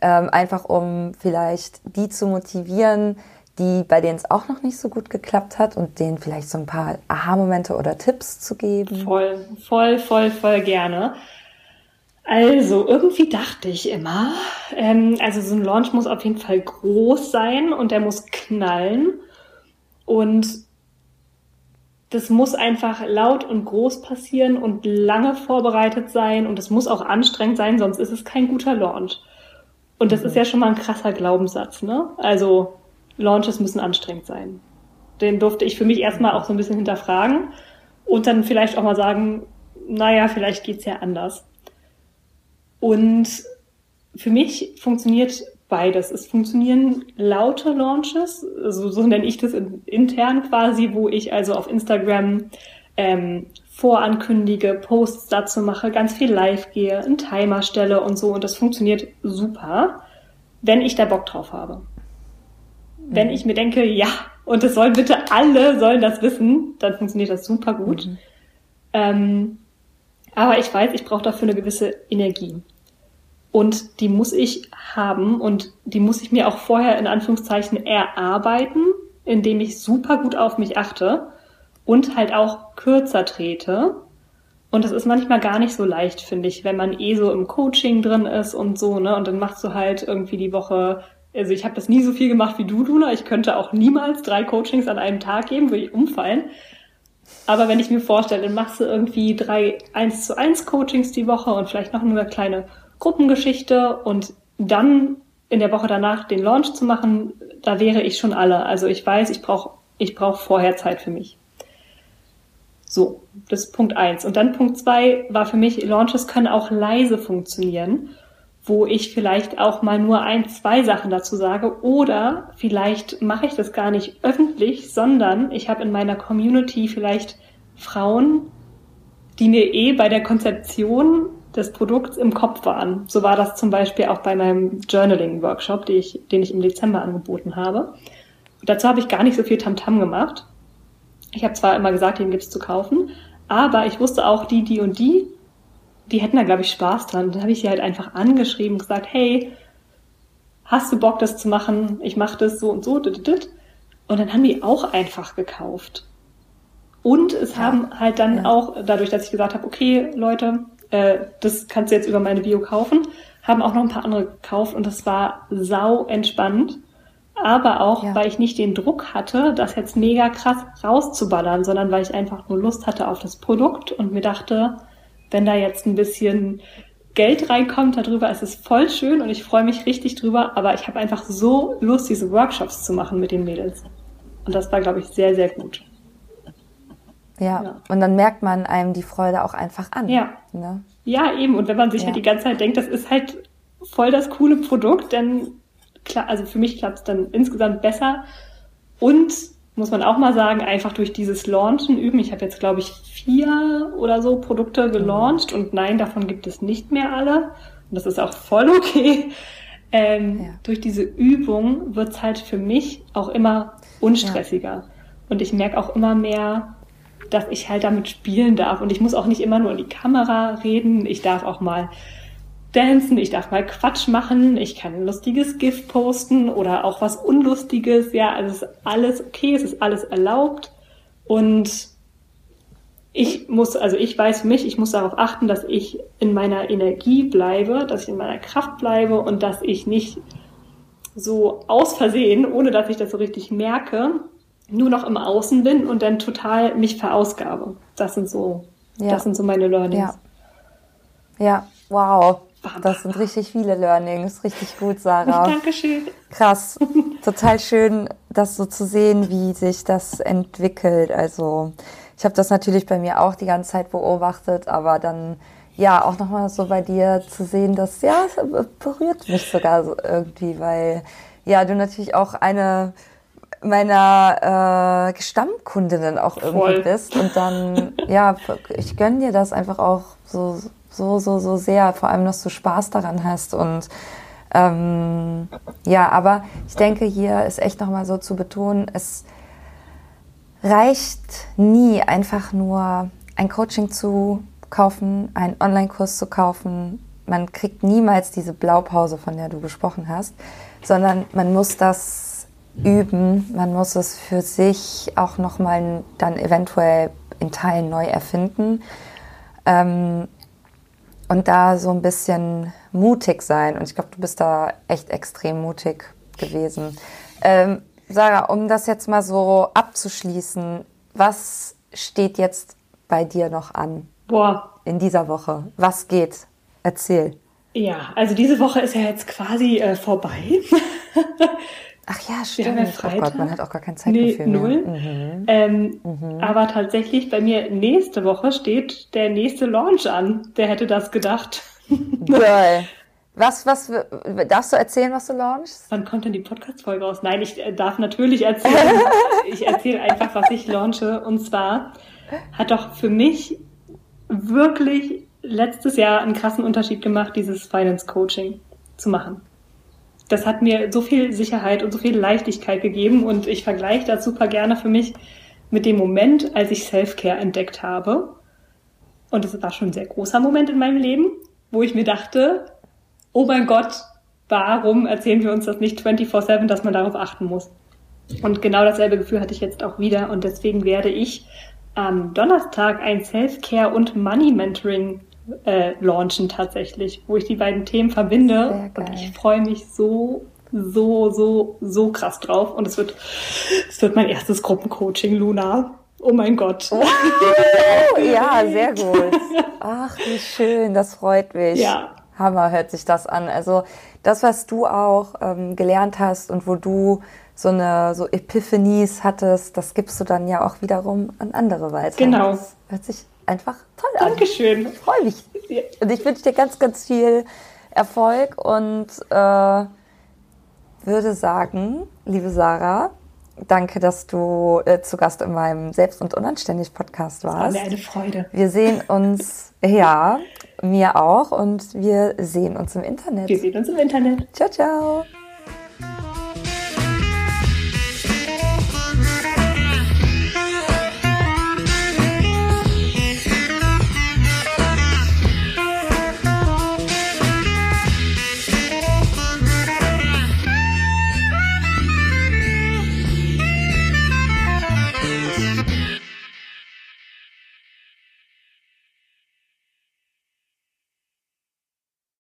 S1: ähm, einfach um vielleicht die zu motivieren, die, bei denen es auch noch nicht so gut geklappt hat und denen vielleicht so ein paar Aha-Momente oder Tipps zu geben?
S2: Voll, voll, voll, voll gerne. Also, irgendwie dachte ich immer, ähm, also so ein Launch muss auf jeden Fall groß sein und der muss knallen. Und das muss einfach laut und groß passieren und lange vorbereitet sein und es muss auch anstrengend sein, sonst ist es kein guter Launch. Und das mhm. ist ja schon mal ein krasser Glaubenssatz, ne? Also Launches müssen anstrengend sein. Den durfte ich für mich erstmal auch so ein bisschen hinterfragen und dann vielleicht auch mal sagen, naja, vielleicht geht's ja anders. Und für mich funktioniert beides. Es funktionieren laute Launches, also so nenne ich das intern quasi, wo ich also auf Instagram ähm, vorankündige, Posts dazu mache, ganz viel live gehe, einen Timer stelle und so. Und das funktioniert super, wenn ich da Bock drauf habe. Wenn ich mir denke, ja, und das sollen bitte alle sollen das wissen, dann funktioniert das super gut. Mhm. Ähm, aber ich weiß, ich brauche dafür eine gewisse Energie. Und die muss ich haben und die muss ich mir auch vorher in Anführungszeichen erarbeiten, indem ich super gut auf mich achte und halt auch kürzer trete. Und das ist manchmal gar nicht so leicht, finde ich, wenn man eh so im Coaching drin ist und so, ne? Und dann machst du halt irgendwie die Woche, also ich habe das nie so viel gemacht wie du, Luna. Ich könnte auch niemals drei Coachings an einem Tag geben, würde ich umfallen. Aber wenn ich mir vorstelle, dann machst du irgendwie drei 1 zu 1 Coachings die Woche und vielleicht noch eine kleine Gruppengeschichte und dann in der Woche danach den Launch zu machen, da wäre ich schon alle. Also ich weiß, ich brauche ich brauch vorher Zeit für mich. So, das ist Punkt eins. Und dann Punkt zwei war für mich, Launches können auch leise funktionieren, wo ich vielleicht auch mal nur ein, zwei Sachen dazu sage. Oder vielleicht mache ich das gar nicht öffentlich, sondern ich habe in meiner Community vielleicht Frauen, die mir eh bei der Konzeption des Produkts im Kopf waren. So war das zum Beispiel auch bei meinem Journaling-Workshop, den ich, den ich im Dezember angeboten habe. Und dazu habe ich gar nicht so viel Tamtam -Tam gemacht. Ich habe zwar immer gesagt, den gibt's zu kaufen, aber ich wusste auch, die, die und die, die hätten da, glaube ich, Spaß dran. Dann habe ich sie halt einfach angeschrieben und gesagt, hey, hast du Bock, das zu machen? Ich mache das so und so. Und dann haben die auch einfach gekauft. Und es ja. haben halt dann ja. auch, dadurch, dass ich gesagt habe, okay, Leute, äh, das kannst du jetzt über meine Bio kaufen, haben auch noch ein paar andere gekauft und das war sau entspannt. Aber auch, ja. weil ich nicht den Druck hatte, das jetzt mega krass rauszuballern, sondern weil ich einfach nur Lust hatte auf das Produkt und mir dachte, wenn da jetzt ein bisschen Geld reinkommt darüber, ist es voll schön und ich freue mich richtig drüber, aber ich habe einfach so Lust, diese Workshops zu machen mit den Mädels. Und das war, glaube ich, sehr, sehr gut.
S1: Ja. ja. und dann merkt man einem die Freude auch einfach an.
S2: Ja. Ne? Ja, eben. Und wenn man sich ja. halt die ganze Zeit denkt, das ist halt voll das coole Produkt, dann klar, also für mich klappt es dann insgesamt besser. Und muss man auch mal sagen, einfach durch dieses Launchen üben. Ich habe jetzt, glaube ich, vier oder so Produkte gelauncht und nein, davon gibt es nicht mehr alle. Und das ist auch voll okay. Ähm, ja. Durch diese Übung wird's halt für mich auch immer unstressiger. Ja. Und ich merke auch immer mehr, dass ich halt damit spielen darf. Und ich muss auch nicht immer nur in die Kamera reden. Ich darf auch mal dancen, ich darf mal Quatsch machen, ich kann ein lustiges GIF posten oder auch was Unlustiges. Ja, also es ist alles okay, es ist alles erlaubt. Und ich muss, also ich weiß für mich, ich muss darauf achten, dass ich in meiner Energie bleibe, dass ich in meiner Kraft bleibe und dass ich nicht so aus Versehen, ohne dass ich das so richtig merke, nur noch im Außen bin und dann total mich verausgabe. Das sind so, ja. das sind so meine Learnings.
S1: Ja. ja, wow. Das sind richtig viele Learnings. Richtig gut, Sarah.
S2: Dankeschön.
S1: Krass. Total schön, das so zu sehen, wie sich das entwickelt. Also, ich habe das natürlich bei mir auch die ganze Zeit beobachtet, aber dann ja auch nochmal so bei dir zu sehen, dass ja, es berührt mich sogar so irgendwie, weil ja, du natürlich auch eine meiner äh, Stammkundinnen auch irgendwie Voll. bist. Und dann, ja, ich gönn dir das einfach auch so, so, so, so sehr. Vor allem, dass du Spaß daran hast. Und ähm, ja, aber ich denke, hier ist echt nochmal so zu betonen, es reicht nie einfach nur ein Coaching zu kaufen, einen Online-Kurs zu kaufen. Man kriegt niemals diese Blaupause, von der du gesprochen hast, sondern man muss das üben. Man muss es für sich auch nochmal dann eventuell in Teilen neu erfinden. Ähm, und da so ein bisschen mutig sein. Und ich glaube, du bist da echt extrem mutig gewesen. Ähm, Sarah, um das jetzt mal so abzuschließen, was steht jetzt bei dir noch an?
S2: Boah.
S1: In dieser Woche. Was geht? Erzähl.
S2: Ja, also diese Woche ist ja jetzt quasi äh, vorbei.
S1: Ach ja, stimmt. Ja
S2: Freitag.
S1: Oh Gott, man hat auch gar kein Zeitgefühl nee,
S2: null. Mhm. Ähm, mhm. Aber tatsächlich bei mir nächste Woche steht der nächste Launch an. Wer hätte das gedacht?
S1: Geil. Was, was, darfst du erzählen, was du launchst?
S2: Wann kommt denn die Podcast-Folge raus? Nein, ich äh, darf natürlich erzählen. ich erzähle einfach, was ich launche. Und zwar hat doch für mich wirklich letztes Jahr einen krassen Unterschied gemacht, dieses Finance Coaching zu machen das hat mir so viel Sicherheit und so viel Leichtigkeit gegeben und ich vergleiche das super gerne für mich mit dem Moment, als ich Self-Care entdeckt habe. Und es war schon ein sehr großer Moment in meinem Leben, wo ich mir dachte, oh mein Gott, warum erzählen wir uns das nicht 24-7, dass man darauf achten muss? Und genau dasselbe Gefühl hatte ich jetzt auch wieder und deswegen werde ich am Donnerstag ein Self-Care und Money Mentoring äh, launchen tatsächlich, wo ich die beiden Themen verbinde. Und ich freue mich so, so, so, so krass drauf. Und es wird, es wird mein erstes Gruppencoaching, Luna. Oh mein Gott.
S1: ja, sehr gut. Ach, wie schön, das freut mich.
S2: Ja.
S1: Hammer hört sich das an. Also das, was du auch ähm, gelernt hast und wo du so eine so Epiphanies hattest, das gibst du dann ja auch wiederum an andere weiter.
S2: Genau.
S1: Das hört sich einfach toll
S2: an. Dankeschön.
S1: Ich freue mich. Und ich wünsche dir ganz, ganz viel Erfolg und äh, würde sagen, liebe Sarah, danke, dass du äh, zu Gast in meinem Selbst- und Unanständig-Podcast warst.
S2: Das war mir eine Freude.
S1: Wir sehen uns, ja, mir auch und wir sehen uns im Internet.
S2: Wir sehen uns im Internet.
S1: Ciao, ciao.